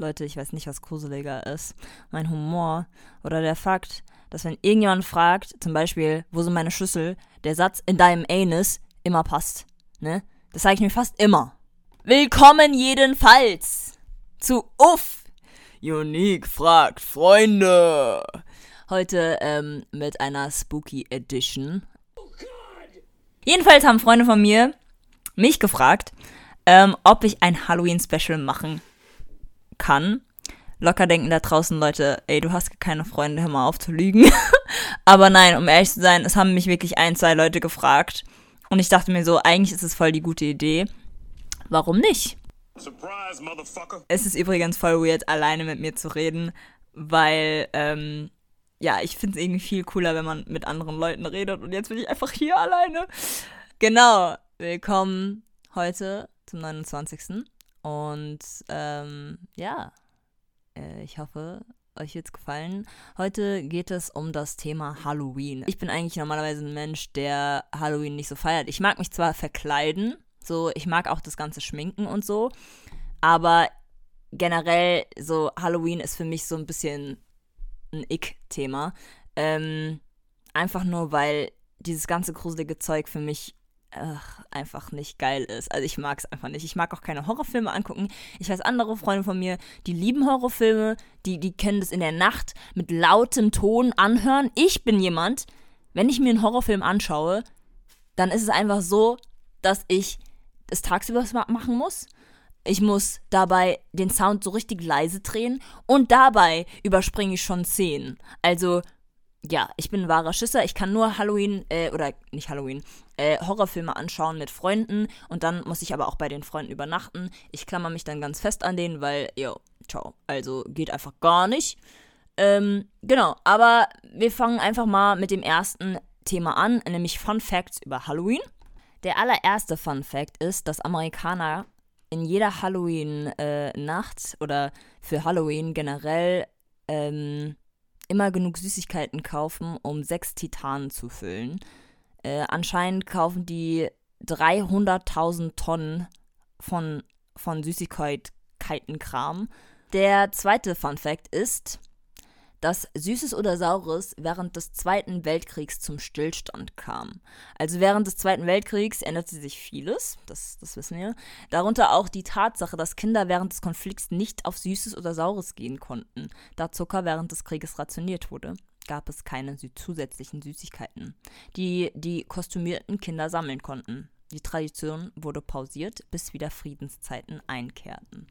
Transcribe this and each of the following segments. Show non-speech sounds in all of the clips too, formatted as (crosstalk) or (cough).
Leute, ich weiß nicht, was gruseliger ist. Mein Humor oder der Fakt, dass wenn irgendjemand fragt, zum Beispiel, wo sind meine Schlüssel, der Satz in deinem Anus immer passt. Ne? Das sage ich mir fast immer. Willkommen jedenfalls zu Uff. Unique fragt Freunde. Heute ähm, mit einer Spooky Edition. Jedenfalls haben Freunde von mir mich gefragt, ähm, ob ich ein Halloween-Special machen kann. Locker denken da draußen Leute, ey, du hast keine Freunde, hör mal auf zu lügen. (laughs) Aber nein, um ehrlich zu sein, es haben mich wirklich ein, zwei Leute gefragt. Und ich dachte mir so, eigentlich ist es voll die gute Idee. Warum nicht? Surprise. Es ist übrigens voll weird, alleine mit mir zu reden, weil, ähm, ja, ich finde es irgendwie viel cooler, wenn man mit anderen Leuten redet. Und jetzt bin ich einfach hier alleine. Genau. Willkommen heute zum 29. Und ähm, ja, äh, ich hoffe, euch wird's gefallen. Heute geht es um das Thema Halloween. Ich bin eigentlich normalerweise ein Mensch, der Halloween nicht so feiert. Ich mag mich zwar verkleiden, so ich mag auch das ganze Schminken und so, aber generell so Halloween ist für mich so ein bisschen ein Ick-Thema. Ähm, einfach nur, weil dieses ganze gruselige Zeug für mich ach, einfach nicht geil ist. Also ich mag es einfach nicht. Ich mag auch keine Horrorfilme angucken. Ich weiß, andere Freunde von mir, die lieben Horrorfilme, die, die können das in der Nacht mit lautem Ton anhören. Ich bin jemand, wenn ich mir einen Horrorfilm anschaue, dann ist es einfach so, dass ich es tagsüber machen muss. Ich muss dabei den Sound so richtig leise drehen und dabei überspringe ich schon Szenen. Also ja, ich bin ein wahrer Schisser. Ich kann nur Halloween, äh, oder nicht Halloween, äh, Horrorfilme anschauen mit Freunden und dann muss ich aber auch bei den Freunden übernachten. Ich klammer mich dann ganz fest an denen, weil, yo, ciao. Also geht einfach gar nicht. Ähm, genau, aber wir fangen einfach mal mit dem ersten Thema an, nämlich Fun Facts über Halloween. Der allererste Fun Fact ist, dass Amerikaner in jeder Halloween-Nacht äh, oder für Halloween generell ähm, immer genug Süßigkeiten kaufen, um sechs Titanen zu füllen. Äh, anscheinend kaufen die 300.000 Tonnen von, von Süßigkeitenkram. Der zweite Fun Fact ist, dass Süßes oder Saures während des Zweiten Weltkriegs zum Stillstand kam. Also während des Zweiten Weltkriegs änderte sich vieles, das, das wissen wir. Darunter auch die Tatsache, dass Kinder während des Konflikts nicht auf Süßes oder Saures gehen konnten, da Zucker während des Krieges rationiert wurde gab es keine zusätzlichen Süßigkeiten, die die kostümierten Kinder sammeln konnten. Die Tradition wurde pausiert, bis wieder Friedenszeiten einkehrten.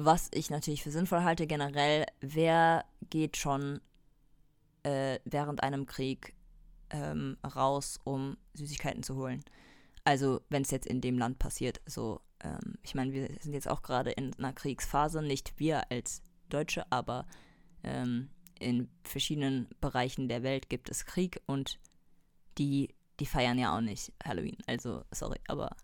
Was ich natürlich für sinnvoll halte, generell, wer geht schon äh, während einem Krieg ähm, raus, um Süßigkeiten zu holen? Also, wenn es jetzt in dem Land passiert, so, ähm, ich meine, wir sind jetzt auch gerade in einer Kriegsphase, nicht wir als Deutsche, aber ähm, in verschiedenen Bereichen der Welt gibt es Krieg und die, die feiern ja auch nicht Halloween. Also, sorry, aber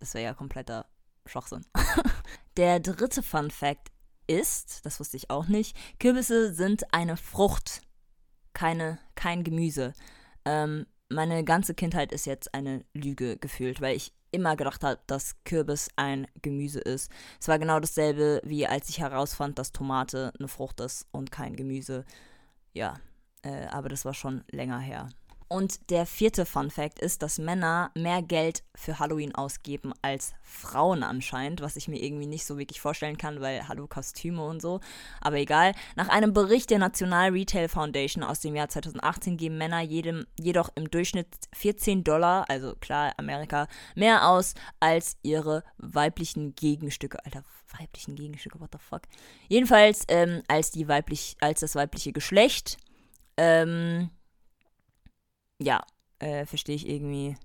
das wäre ja kompletter Schwachsinn. (laughs) Der dritte Fun Fact ist, das wusste ich auch nicht, Kürbisse sind eine Frucht, keine, kein Gemüse. Ähm, meine ganze Kindheit ist jetzt eine Lüge gefühlt, weil ich immer gedacht habe, dass Kürbis ein Gemüse ist. Es war genau dasselbe, wie als ich herausfand, dass Tomate eine Frucht ist und kein Gemüse. Ja, äh, aber das war schon länger her. Und der vierte Fun Fact ist, dass Männer mehr Geld für Halloween ausgeben als Frauen anscheinend, was ich mir irgendwie nicht so wirklich vorstellen kann, weil Hallo Kostüme und so. Aber egal. Nach einem Bericht der National Retail Foundation aus dem Jahr 2018 geben Männer jedem, jedoch im Durchschnitt 14 Dollar, also klar Amerika, mehr aus als ihre weiblichen Gegenstücke. Alter, weiblichen Gegenstücke, what the fuck? Jedenfalls ähm, als die weiblich, als das weibliche Geschlecht. Ähm, ja, äh, verstehe ich irgendwie,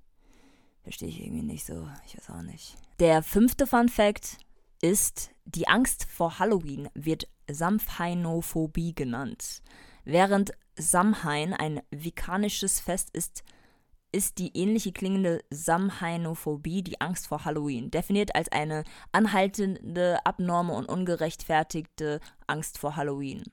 verstehe ich irgendwie nicht so. Ich weiß auch nicht. Der fünfte Fun Fact ist, die Angst vor Halloween wird Samhainophobie genannt. Während Samhain ein vikanisches Fest ist, ist die ähnliche klingende Samhainophobie die Angst vor Halloween, definiert als eine anhaltende, abnorme und ungerechtfertigte Angst vor Halloween.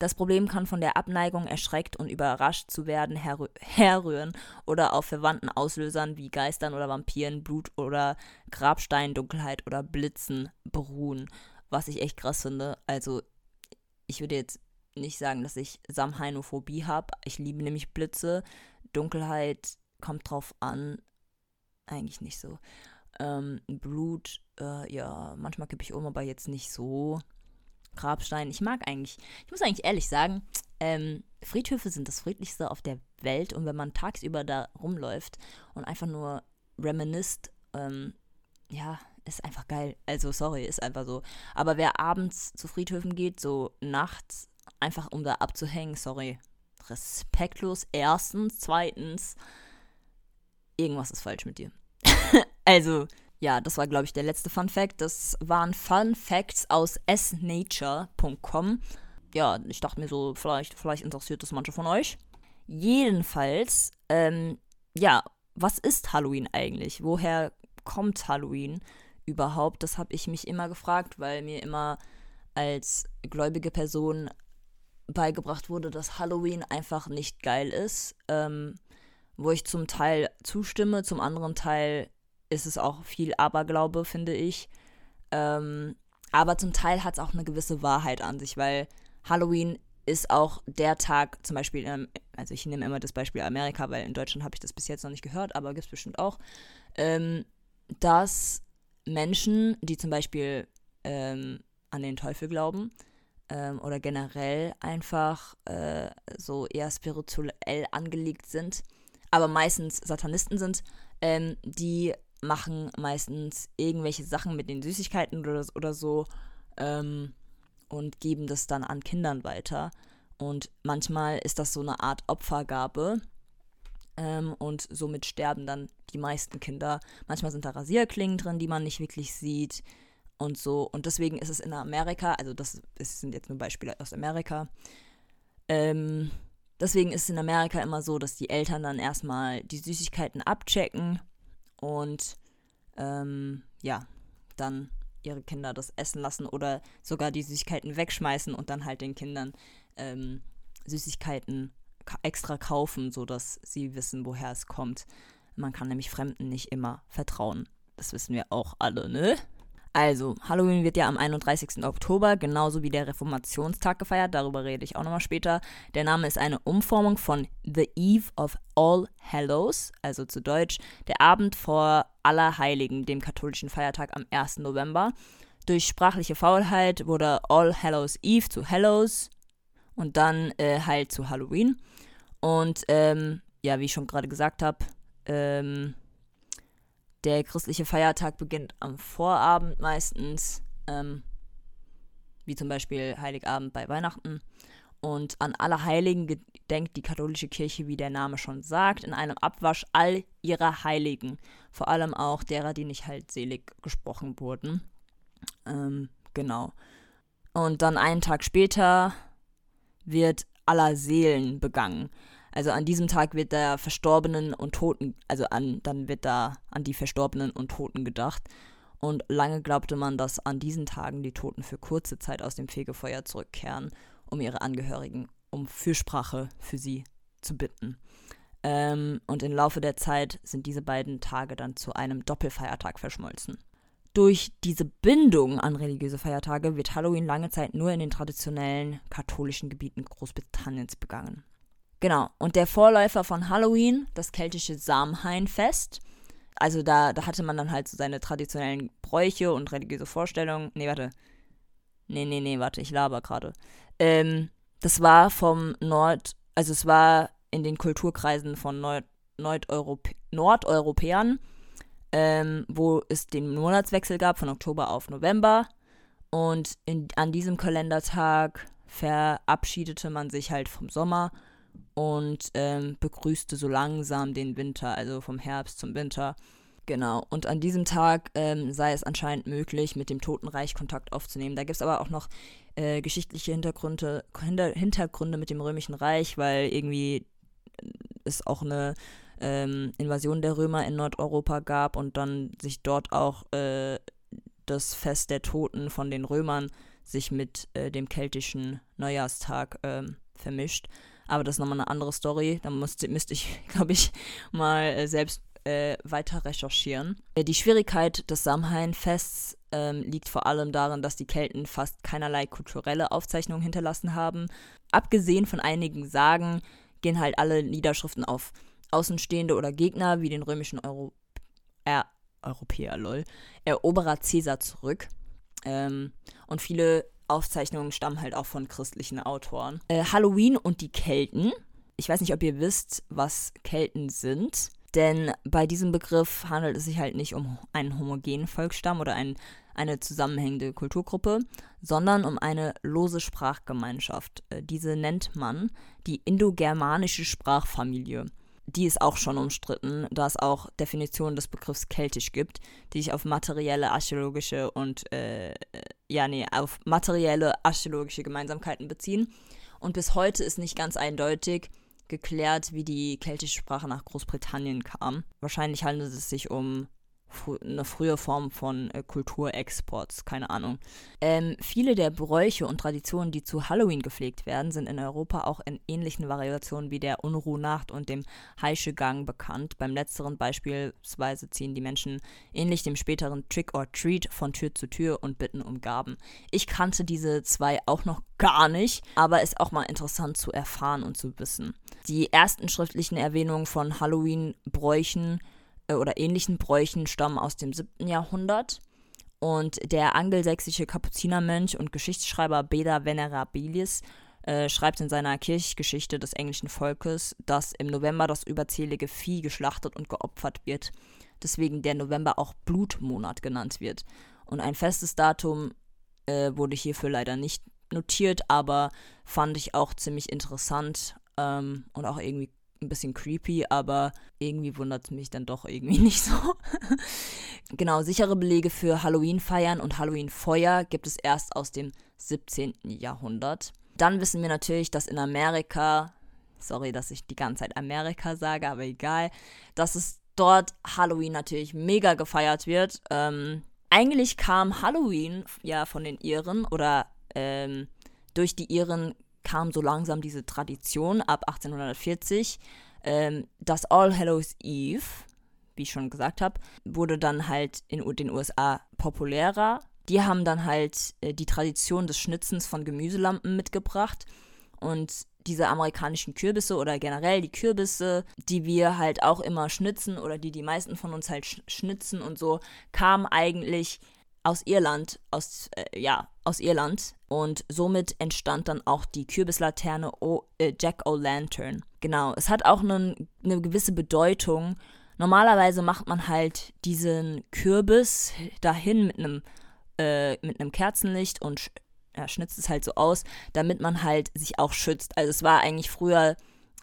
Das Problem kann von der Abneigung, erschreckt und überrascht zu werden herrü herrühren oder auf verwandten Auslösern wie Geistern oder Vampiren, Blut oder Grabstein, Dunkelheit oder Blitzen beruhen. was ich echt krass finde. Also, ich würde jetzt nicht sagen, dass ich Samhainophobie habe. Ich liebe nämlich Blitze. Dunkelheit kommt drauf an. Eigentlich nicht so. Ähm, Blut, äh, ja, manchmal kippe ich um, aber jetzt nicht so. Grabstein. Ich mag eigentlich, ich muss eigentlich ehrlich sagen, ähm, Friedhöfe sind das friedlichste auf der Welt und wenn man tagsüber da rumläuft und einfach nur reminisst, ähm, ja, ist einfach geil. Also, sorry, ist einfach so. Aber wer abends zu Friedhöfen geht, so nachts, einfach um da abzuhängen, sorry, respektlos. Erstens, zweitens, irgendwas ist falsch mit dir. (laughs) also, ja, das war, glaube ich, der letzte Fun Fact. Das waren Fun Facts aus snature.com. Ja, ich dachte mir so, vielleicht, vielleicht interessiert das manche von euch. Jedenfalls, ähm, ja, was ist Halloween eigentlich? Woher kommt Halloween überhaupt? Das habe ich mich immer gefragt, weil mir immer als gläubige Person beigebracht wurde, dass Halloween einfach nicht geil ist. Ähm, wo ich zum Teil zustimme, zum anderen Teil ist es auch viel Aberglaube, finde ich. Ähm, aber zum Teil hat es auch eine gewisse Wahrheit an sich, weil Halloween ist auch der Tag, zum Beispiel, ähm, also ich nehme immer das Beispiel Amerika, weil in Deutschland habe ich das bis jetzt noch nicht gehört, aber gibt es bestimmt auch, ähm, dass Menschen, die zum Beispiel ähm, an den Teufel glauben ähm, oder generell einfach äh, so eher spirituell angelegt sind, aber meistens Satanisten sind, ähm, die machen meistens irgendwelche Sachen mit den Süßigkeiten oder, oder so ähm, und geben das dann an Kindern weiter. Und manchmal ist das so eine Art Opfergabe. Ähm, und somit sterben dann die meisten Kinder. Manchmal sind da Rasierklingen drin, die man nicht wirklich sieht. Und so. Und deswegen ist es in Amerika, also das, das sind jetzt nur Beispiele aus Amerika. Ähm, deswegen ist es in Amerika immer so, dass die Eltern dann erstmal die Süßigkeiten abchecken und ähm, ja, dann ihre Kinder das essen lassen oder sogar die Süßigkeiten wegschmeißen und dann halt den Kindern ähm, Süßigkeiten extra kaufen, sodass sie wissen, woher es kommt. Man kann nämlich Fremden nicht immer vertrauen. Das wissen wir auch alle, ne? Also, Halloween wird ja am 31. Oktober, genauso wie der Reformationstag gefeiert, darüber rede ich auch nochmal später. Der Name ist eine Umformung von The Eve of All Hallows, also zu Deutsch der Abend vor Allerheiligen, dem katholischen Feiertag am 1. November. Durch sprachliche Faulheit wurde All Hallows Eve zu Hallows und dann äh, halt zu Halloween. Und ähm, ja, wie ich schon gerade gesagt habe, ähm, der christliche Feiertag beginnt am Vorabend meistens, ähm, wie zum Beispiel Heiligabend bei Weihnachten. Und an alle Heiligen gedenkt die katholische Kirche, wie der Name schon sagt, in einem Abwasch all ihrer Heiligen. Vor allem auch derer, die nicht halt selig gesprochen wurden. Ähm, genau. Und dann einen Tag später wird aller Seelen begangen. Also an diesem Tag wird der Verstorbenen und Toten, also an, dann wird da an die Verstorbenen und Toten gedacht. Und lange glaubte man, dass an diesen Tagen die Toten für kurze Zeit aus dem Fegefeuer zurückkehren, um ihre Angehörigen um Fürsprache für sie zu bitten. Ähm, und im Laufe der Zeit sind diese beiden Tage dann zu einem Doppelfeiertag verschmolzen. Durch diese Bindung an religiöse Feiertage wird Halloween lange Zeit nur in den traditionellen katholischen Gebieten Großbritanniens begangen. Genau. Und der Vorläufer von Halloween, das keltische Samhainfest. Also da, da hatte man dann halt so seine traditionellen Bräuche und religiöse Vorstellungen. Nee, warte. Nee, nee, nee, warte, ich laber gerade. Ähm, das war vom Nord, also es war in den Kulturkreisen von Nord Nordeuropäern, ähm, wo es den Monatswechsel gab von Oktober auf November. Und in, an diesem Kalendertag verabschiedete man sich halt vom Sommer und ähm, begrüßte so langsam den Winter, also vom Herbst zum Winter. Genau, und an diesem Tag ähm, sei es anscheinend möglich, mit dem Totenreich Kontakt aufzunehmen. Da gibt es aber auch noch äh, geschichtliche Hintergründe, Hinter Hintergründe mit dem Römischen Reich, weil irgendwie es auch eine ähm, Invasion der Römer in Nordeuropa gab und dann sich dort auch äh, das Fest der Toten von den Römern sich mit äh, dem keltischen Neujahrstag ähm, vermischt. Aber das ist nochmal eine andere Story. Da müsste, müsste ich, (laughs) glaube ich, mal äh, selbst äh, äh, weiter recherchieren. Äh, die Schwierigkeit des Samhain-Fests ähm, liegt vor allem darin, dass die Kelten fast keinerlei kulturelle Aufzeichnungen hinterlassen haben. Abgesehen von einigen Sagen gehen halt alle Niederschriften auf Außenstehende oder Gegner wie den römischen Euro er Europäer, lol, Eroberer Caesar zurück. Ähm, und viele Aufzeichnungen stammen halt auch von christlichen Autoren. Äh, Halloween und die Kelten. Ich weiß nicht, ob ihr wisst, was Kelten sind. Denn bei diesem Begriff handelt es sich halt nicht um einen homogenen Volksstamm oder ein, eine zusammenhängende Kulturgruppe, sondern um eine lose Sprachgemeinschaft. Äh, diese nennt man die indogermanische Sprachfamilie. Die ist auch schon umstritten, da es auch Definitionen des Begriffs keltisch gibt, die sich auf materielle, archäologische und äh, ja, nee, auf materielle, archäologische Gemeinsamkeiten beziehen. Und bis heute ist nicht ganz eindeutig, geklärt, wie die keltische Sprache nach Großbritannien kam. Wahrscheinlich handelt es sich um eine frühe Form von äh, Kulturexports, keine Ahnung. Ähm, viele der Bräuche und Traditionen, die zu Halloween gepflegt werden, sind in Europa auch in ähnlichen Variationen wie der Unruhnacht und dem Heischegang bekannt. Beim letzteren beispielsweise ziehen die Menschen ähnlich dem späteren Trick or Treat von Tür zu Tür und bitten um Gaben. Ich kannte diese zwei auch noch gar nicht, aber ist auch mal interessant zu erfahren und zu wissen. Die ersten schriftlichen Erwähnungen von Halloween-Bräuchen oder ähnlichen Bräuchen stammen aus dem 7. Jahrhundert. Und der angelsächsische Kapuzinermönch und Geschichtsschreiber Beda Venerabilis äh, schreibt in seiner Kirchgeschichte des englischen Volkes, dass im November das überzählige Vieh geschlachtet und geopfert wird, deswegen der November auch Blutmonat genannt wird. Und ein festes Datum äh, wurde hierfür leider nicht notiert, aber fand ich auch ziemlich interessant ähm, und auch irgendwie ein bisschen creepy, aber irgendwie wundert es mich dann doch irgendwie (laughs) nicht so. genau, sichere Belege für Halloween-Feiern und Halloween-Feuer gibt es erst aus dem 17. Jahrhundert. Dann wissen wir natürlich, dass in Amerika, sorry, dass ich die ganze Zeit Amerika sage, aber egal, dass es dort Halloween natürlich mega gefeiert wird. Ähm, eigentlich kam Halloween ja von den Iren oder ähm, durch die Iren kam so langsam diese Tradition ab 1840. Ähm, das All Hallows Eve, wie ich schon gesagt habe, wurde dann halt in den USA populärer. Die haben dann halt äh, die Tradition des Schnitzens von Gemüselampen mitgebracht und diese amerikanischen Kürbisse oder generell die Kürbisse, die wir halt auch immer schnitzen oder die die meisten von uns halt sch schnitzen und so, kamen eigentlich aus Irland, aus, äh, ja, aus Irland. Und somit entstand dann auch die Kürbislaterne o äh, Jack O'Lantern. Genau, es hat auch eine, eine gewisse Bedeutung. Normalerweise macht man halt diesen Kürbis dahin mit einem äh, mit einem Kerzenlicht und ja, schnitzt es halt so aus, damit man halt sich auch schützt. Also es war eigentlich früher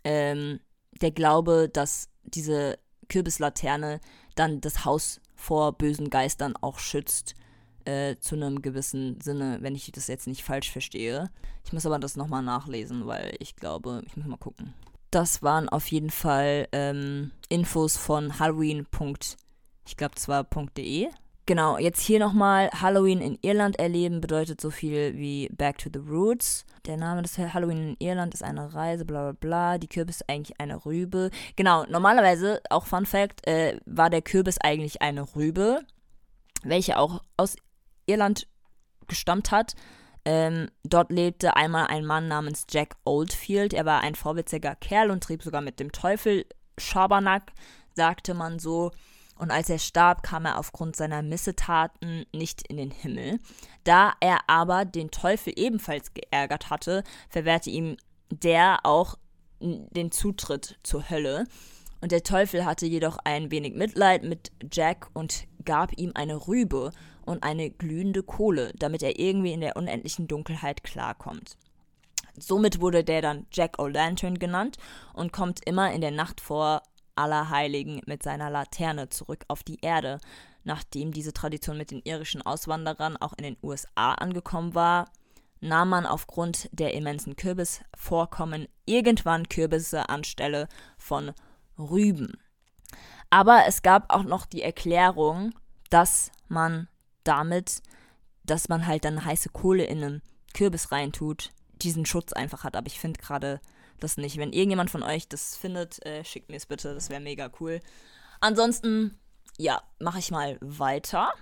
ähm, der Glaube, dass diese Kürbislaterne dann das Haus vor bösen Geistern auch schützt äh, zu einem gewissen Sinne, wenn ich das jetzt nicht falsch verstehe. Ich muss aber das nochmal nachlesen, weil ich glaube, ich muss mal gucken. Das waren auf jeden Fall ähm, Infos von Halloween. Ich glaube, das war .de. Genau, jetzt hier nochmal Halloween in Irland erleben bedeutet so viel wie Back to the Roots. Der Name des Halloween in Irland ist eine Reise, bla bla bla. Die Kürbis ist eigentlich eine Rübe. Genau, normalerweise, auch Fun Fact, äh, war der Kürbis eigentlich eine Rübe, welche auch aus Irland gestammt hat. Ähm, dort lebte einmal ein Mann namens Jack Oldfield. Er war ein vorwitziger Kerl und trieb sogar mit dem Teufel Schabernack, sagte man so. Und als er starb, kam er aufgrund seiner Missetaten nicht in den Himmel. Da er aber den Teufel ebenfalls geärgert hatte, verwehrte ihm der auch den Zutritt zur Hölle. Und der Teufel hatte jedoch ein wenig Mitleid mit Jack und gab ihm eine Rübe und eine glühende Kohle, damit er irgendwie in der unendlichen Dunkelheit klarkommt. Somit wurde der dann Jack O'Lantern genannt und kommt immer in der Nacht vor Allerheiligen mit seiner Laterne zurück auf die Erde. Nachdem diese Tradition mit den irischen Auswanderern auch in den USA angekommen war, nahm man aufgrund der immensen Kürbisvorkommen irgendwann Kürbisse anstelle von Rüben. Aber es gab auch noch die Erklärung, dass man damit, dass man halt dann heiße Kohle in einen Kürbis reintut, diesen Schutz einfach hat. Aber ich finde gerade das nicht. Wenn irgendjemand von euch das findet, äh, schickt mir es bitte, das wäre mega cool. Ansonsten, ja, mache ich mal weiter.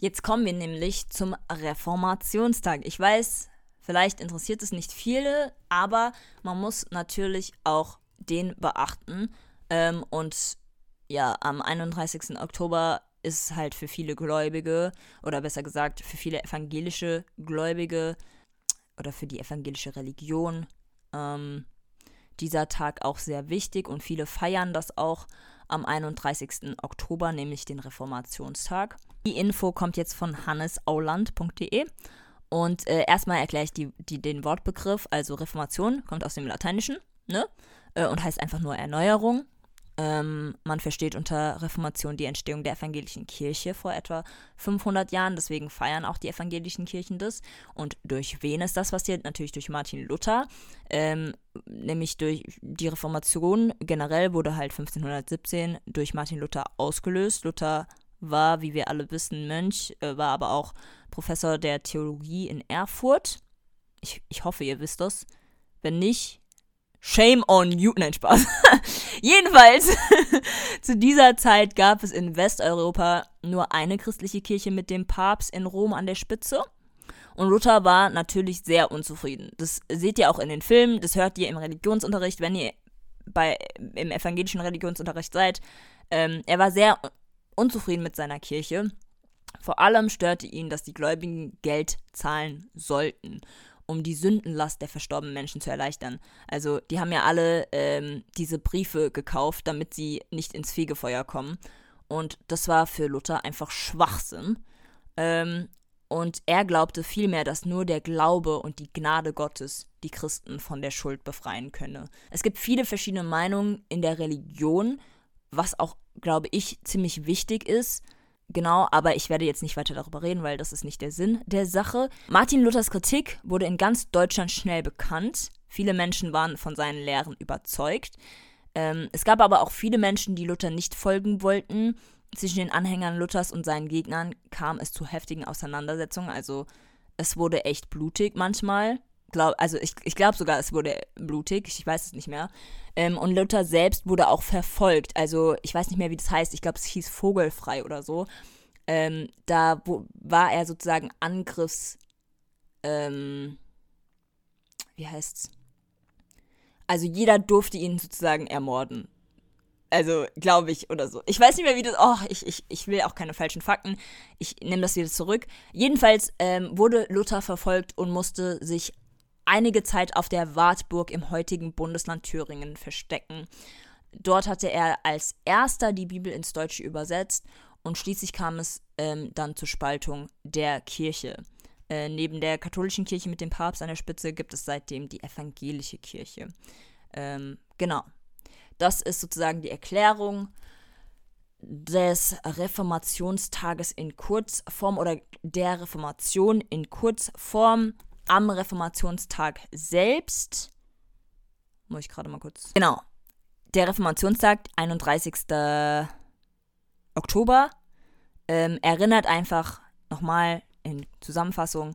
Jetzt kommen wir nämlich zum Reformationstag. Ich weiß, vielleicht interessiert es nicht viele, aber man muss natürlich auch den beachten. Ähm, und ja, am 31. Oktober ist halt für viele Gläubige, oder besser gesagt, für viele evangelische Gläubige oder für die evangelische Religion ähm, dieser Tag auch sehr wichtig und viele feiern das auch am 31. Oktober, nämlich den Reformationstag. Die Info kommt jetzt von hannesauland.de und äh, erstmal erkläre ich die, die, den Wortbegriff, also Reformation kommt aus dem Lateinischen ne? Äh, und heißt einfach nur Erneuerung. Ähm, man versteht unter Reformation die Entstehung der evangelischen Kirche vor etwa 500 Jahren. Deswegen feiern auch die evangelischen Kirchen das. Und durch wen ist das passiert? Natürlich durch Martin Luther. Ähm, nämlich durch die Reformation generell wurde halt 1517 durch Martin Luther ausgelöst. Luther war, wie wir alle wissen, Mönch, äh, war aber auch Professor der Theologie in Erfurt. Ich, ich hoffe, ihr wisst das. Wenn nicht, Shame on you. Nein, Spaß. (laughs) Jedenfalls, (laughs) zu dieser Zeit gab es in Westeuropa nur eine christliche Kirche mit dem Papst in Rom an der Spitze. Und Luther war natürlich sehr unzufrieden. Das seht ihr auch in den Filmen, das hört ihr im Religionsunterricht, wenn ihr bei, im evangelischen Religionsunterricht seid. Ähm, er war sehr unzufrieden mit seiner Kirche. Vor allem störte ihn, dass die Gläubigen Geld zahlen sollten um die Sündenlast der verstorbenen Menschen zu erleichtern. Also die haben ja alle ähm, diese Briefe gekauft, damit sie nicht ins Fegefeuer kommen. Und das war für Luther einfach Schwachsinn. Ähm, und er glaubte vielmehr, dass nur der Glaube und die Gnade Gottes die Christen von der Schuld befreien könne. Es gibt viele verschiedene Meinungen in der Religion, was auch, glaube ich, ziemlich wichtig ist. Genau, aber ich werde jetzt nicht weiter darüber reden, weil das ist nicht der Sinn der Sache. Martin Luthers Kritik wurde in ganz Deutschland schnell bekannt. Viele Menschen waren von seinen Lehren überzeugt. Ähm, es gab aber auch viele Menschen, die Luther nicht folgen wollten. Zwischen den Anhängern Luthers und seinen Gegnern kam es zu heftigen Auseinandersetzungen. Also es wurde echt blutig manchmal. Glaub, also ich, ich glaube sogar, es wurde blutig. Ich weiß es nicht mehr. Ähm, und Luther selbst wurde auch verfolgt. Also ich weiß nicht mehr, wie das heißt. Ich glaube, es hieß Vogelfrei oder so. Ähm, da wo, war er sozusagen Angriffs. Ähm, wie heißt's? Also jeder durfte ihn sozusagen ermorden. Also, glaube ich, oder so. Ich weiß nicht mehr, wie das. Oh, ich, ich, ich will auch keine falschen Fakten. Ich nehme das wieder zurück. Jedenfalls ähm, wurde Luther verfolgt und musste sich einige Zeit auf der Wartburg im heutigen Bundesland Thüringen verstecken. Dort hatte er als erster die Bibel ins Deutsche übersetzt und schließlich kam es ähm, dann zur Spaltung der Kirche. Äh, neben der katholischen Kirche mit dem Papst an der Spitze gibt es seitdem die evangelische Kirche. Ähm, genau. Das ist sozusagen die Erklärung des Reformationstages in Kurzform oder der Reformation in Kurzform am Reformationstag selbst. Muss ich gerade mal kurz. Genau. Der Reformationstag, 31. Oktober, ähm, erinnert einfach nochmal in Zusammenfassung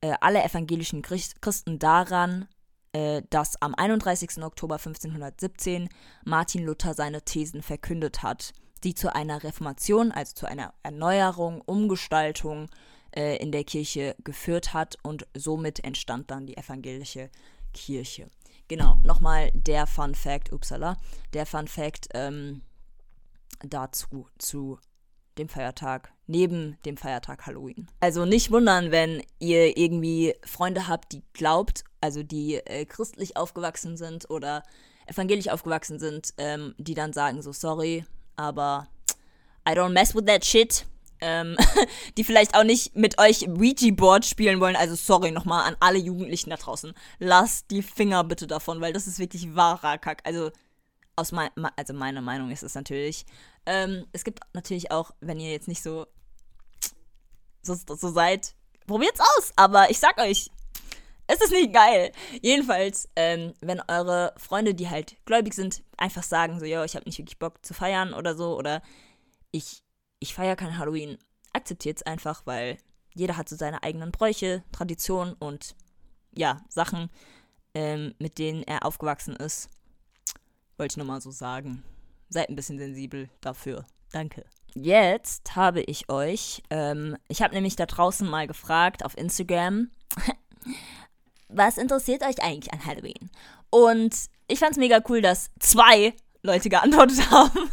äh, alle evangelischen Christen daran, äh, dass am 31. Oktober 1517 Martin Luther seine Thesen verkündet hat, die zu einer Reformation, also zu einer Erneuerung, Umgestaltung äh, in der Kirche geführt hat und somit entstand dann die evangelische Kirche. Genau, nochmal der Fun Fact, upsala, der Fun Fact ähm, dazu zu dem Feiertag, neben dem Feiertag Halloween. Also nicht wundern, wenn ihr irgendwie Freunde habt, die glaubt, also die äh, christlich aufgewachsen sind oder evangelisch aufgewachsen sind, ähm, die dann sagen so, sorry, aber I don't mess with that shit ähm, (laughs) die vielleicht auch nicht mit euch Ouija-Board spielen wollen. Also sorry nochmal an alle Jugendlichen da draußen. Lasst die Finger bitte davon, weil das ist wirklich wahrer Kack. Also aus mein, also meine Meinung ist es natürlich. Ähm, es gibt natürlich auch, wenn ihr jetzt nicht so, so, so seid, probiert's aus. Aber ich sag euch, es ist nicht geil. Jedenfalls, ähm, wenn eure Freunde, die halt gläubig sind, einfach sagen so, yo, ich habe nicht wirklich Bock zu feiern oder so, oder ich ich feiere kein Halloween. Akzeptiert es einfach, weil jeder hat so seine eigenen Bräuche, Traditionen und ja, Sachen, ähm, mit denen er aufgewachsen ist. Wollte ich nochmal so sagen. seid ein bisschen sensibel dafür. Danke. Jetzt habe ich euch, ähm, ich habe nämlich da draußen mal gefragt auf Instagram, (laughs) was interessiert euch eigentlich an Halloween? Und ich fand es mega cool, dass zwei Leute geantwortet (laughs) haben.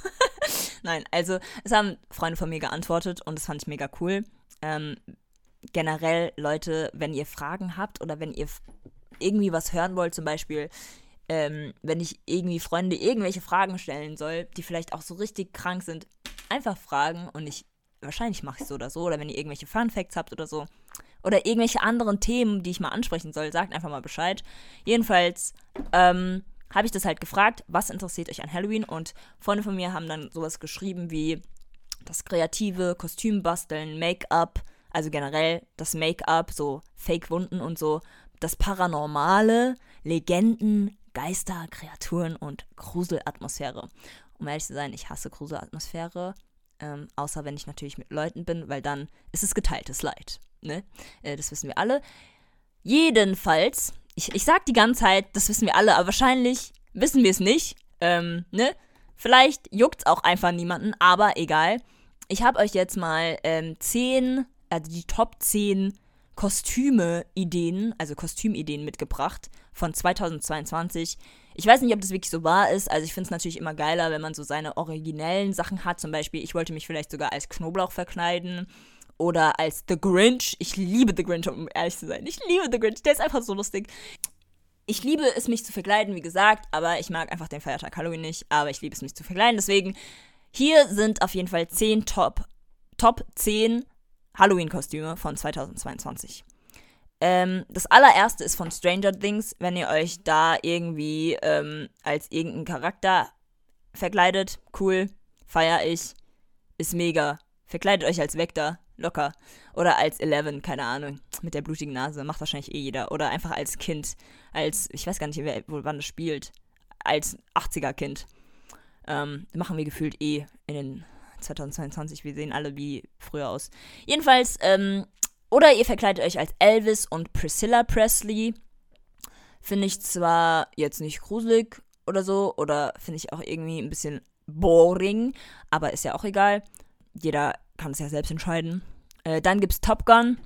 Nein, also es haben Freunde von mir geantwortet und das fand ich mega cool. Ähm, generell, Leute, wenn ihr Fragen habt oder wenn ihr irgendwie was hören wollt, zum Beispiel, ähm, wenn ich irgendwie Freunde irgendwelche Fragen stellen soll, die vielleicht auch so richtig krank sind, einfach fragen und ich, wahrscheinlich mache ich so oder so, oder wenn ihr irgendwelche Fun Facts habt oder so, oder irgendwelche anderen Themen, die ich mal ansprechen soll, sagt einfach mal Bescheid. Jedenfalls, ähm, habe ich das halt gefragt, was interessiert euch an Halloween? Und Freunde von mir haben dann sowas geschrieben wie das kreative Kostümbasteln, Make-up, also generell das Make-up, so Fake-Wunden und so, das Paranormale, Legenden, Geister, Kreaturen und Gruselatmosphäre. Um ehrlich zu sein, ich hasse Gruselatmosphäre, ähm, außer wenn ich natürlich mit Leuten bin, weil dann ist es geteiltes Leid. Ne? Äh, das wissen wir alle. Jedenfalls, ich, ich sag die ganze Zeit, das wissen wir alle, aber wahrscheinlich wissen wir es nicht. Ähm, ne? Vielleicht juckt es auch einfach niemanden, aber egal. Ich habe euch jetzt mal ähm, 10, also die Top 10 Kostüme-Ideen, also Kostümideen mitgebracht von 2022. Ich weiß nicht, ob das wirklich so wahr ist. Also ich finde es natürlich immer geiler, wenn man so seine originellen Sachen hat. Zum Beispiel, ich wollte mich vielleicht sogar als Knoblauch verkleiden oder als The Grinch. Ich liebe The Grinch, um ehrlich zu sein. Ich liebe The Grinch. Der ist einfach so lustig. Ich liebe es, mich zu verkleiden, wie gesagt, aber ich mag einfach den Feiertag Halloween nicht. Aber ich liebe es, mich zu verkleiden. Deswegen, hier sind auf jeden Fall 10 Top, Top 10 Halloween-Kostüme von 2022. Ähm, das allererste ist von Stranger Things, wenn ihr euch da irgendwie ähm, als irgendeinen Charakter verkleidet. Cool, feier ich, ist mega. Verkleidet euch als Vector, locker. Oder als Eleven, keine Ahnung, mit der blutigen Nase, macht wahrscheinlich eh jeder. Oder einfach als Kind, als, ich weiß gar nicht, wer, wann das spielt, als 80er-Kind. Ähm, machen wir gefühlt eh in den 2022. Wir sehen alle wie früher aus. Jedenfalls, ähm, oder ihr verkleidet euch als Elvis und Priscilla Presley. Finde ich zwar jetzt nicht gruselig oder so, oder finde ich auch irgendwie ein bisschen boring, aber ist ja auch egal. Jeder kann es ja selbst entscheiden. Äh, dann es Top Gun.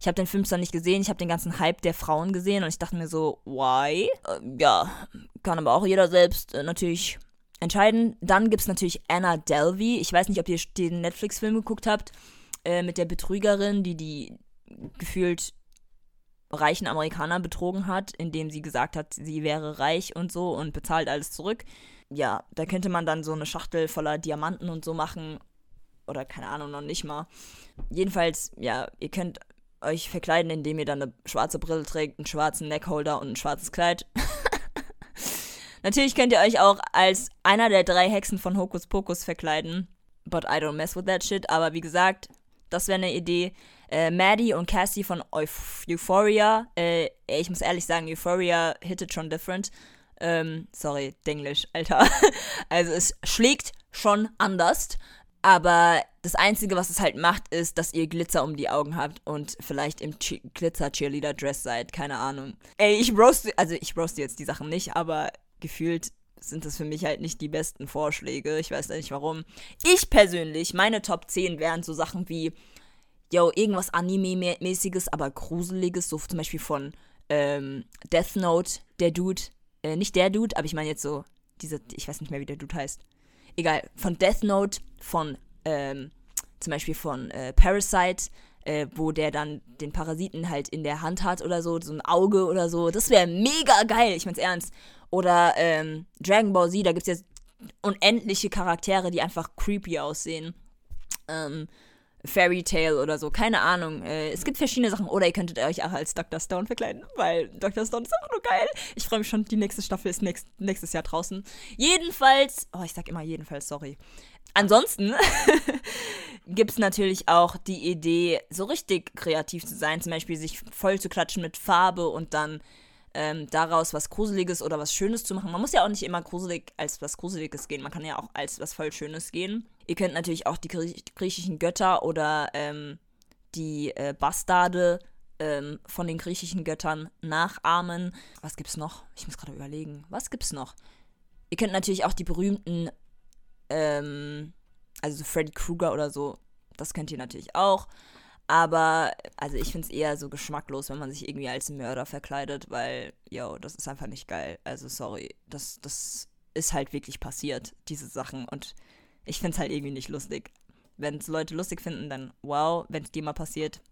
Ich habe den Film zwar nicht gesehen, ich habe den ganzen Hype der Frauen gesehen und ich dachte mir so, why? Äh, ja, kann aber auch jeder selbst äh, natürlich entscheiden. Dann gibt es natürlich Anna Delvey. Ich weiß nicht, ob ihr den Netflix-Film geguckt habt, äh, mit der Betrügerin, die die gefühlt reichen Amerikaner betrogen hat, indem sie gesagt hat, sie wäre reich und so und bezahlt alles zurück. Ja, da könnte man dann so eine Schachtel voller Diamanten und so machen. Oder keine Ahnung, noch nicht mal. Jedenfalls, ja, ihr könnt euch verkleiden, indem ihr dann eine schwarze Brille trägt, einen schwarzen Neckholder und ein schwarzes Kleid. (laughs) Natürlich könnt ihr euch auch als einer der drei Hexen von Hokus Pokus verkleiden. But I don't mess with that shit. Aber wie gesagt, das wäre eine Idee. Äh, Maddie und Cassie von Euph Euphoria. Äh, ich muss ehrlich sagen, Euphoria hittet schon different. Ähm, sorry, Denglisch, Alter. (laughs) also es schlägt schon anders. Aber das Einzige, was es halt macht, ist, dass ihr Glitzer um die Augen habt und vielleicht im Glitzer-Cheerleader-Dress seid. Keine Ahnung. Ey, ich roaste, also ich roaste jetzt die Sachen nicht, aber gefühlt sind das für mich halt nicht die besten Vorschläge. Ich weiß nicht warum. Ich persönlich, meine Top 10 wären so Sachen wie, yo, irgendwas Anime-mäßiges, aber gruseliges, so zum Beispiel von ähm, Death Note, der Dude. Äh, nicht der Dude, aber ich meine jetzt so, diese, ich weiß nicht mehr, wie der Dude heißt. Egal, von Death Note, von, ähm, zum Beispiel von äh, Parasite, äh, wo der dann den Parasiten halt in der Hand hat oder so, so ein Auge oder so. Das wäre mega geil, ich mein's ernst. Oder ähm, Dragon Ball Z, da gibt es jetzt unendliche Charaktere, die einfach creepy aussehen. Ähm, Fairy Tale oder so, keine Ahnung. Äh, es gibt verschiedene Sachen. Oder ihr könntet euch auch als Dr. Stone verkleiden, weil Dr. Stone ist auch nur geil. Ich freue mich schon, die nächste Staffel ist nächst, nächstes Jahr draußen. Jedenfalls, oh, ich sag immer jedenfalls, sorry. Ansonsten (laughs) gibt es natürlich auch die Idee, so richtig kreativ zu sein, zum Beispiel sich voll zu klatschen mit Farbe und dann ähm, daraus was Gruseliges oder was Schönes zu machen. Man muss ja auch nicht immer gruselig als was Gruseliges gehen, man kann ja auch als was voll Schönes gehen. Ihr könnt natürlich auch die griechischen Götter oder ähm, die äh, Bastarde ähm, von den griechischen Göttern nachahmen. Was gibt's noch? Ich muss gerade überlegen. Was gibt's noch? Ihr könnt natürlich auch die berühmten Ähm, also so Freddy Krueger oder so, das könnt ihr natürlich auch. Aber, also ich finde es eher so geschmacklos, wenn man sich irgendwie als Mörder verkleidet, weil, yo, das ist einfach nicht geil. Also sorry, das, das ist halt wirklich passiert, diese Sachen. Und ich finde es halt irgendwie nicht lustig. Wenn es Leute lustig finden, dann wow. Wenn es dir mal passiert,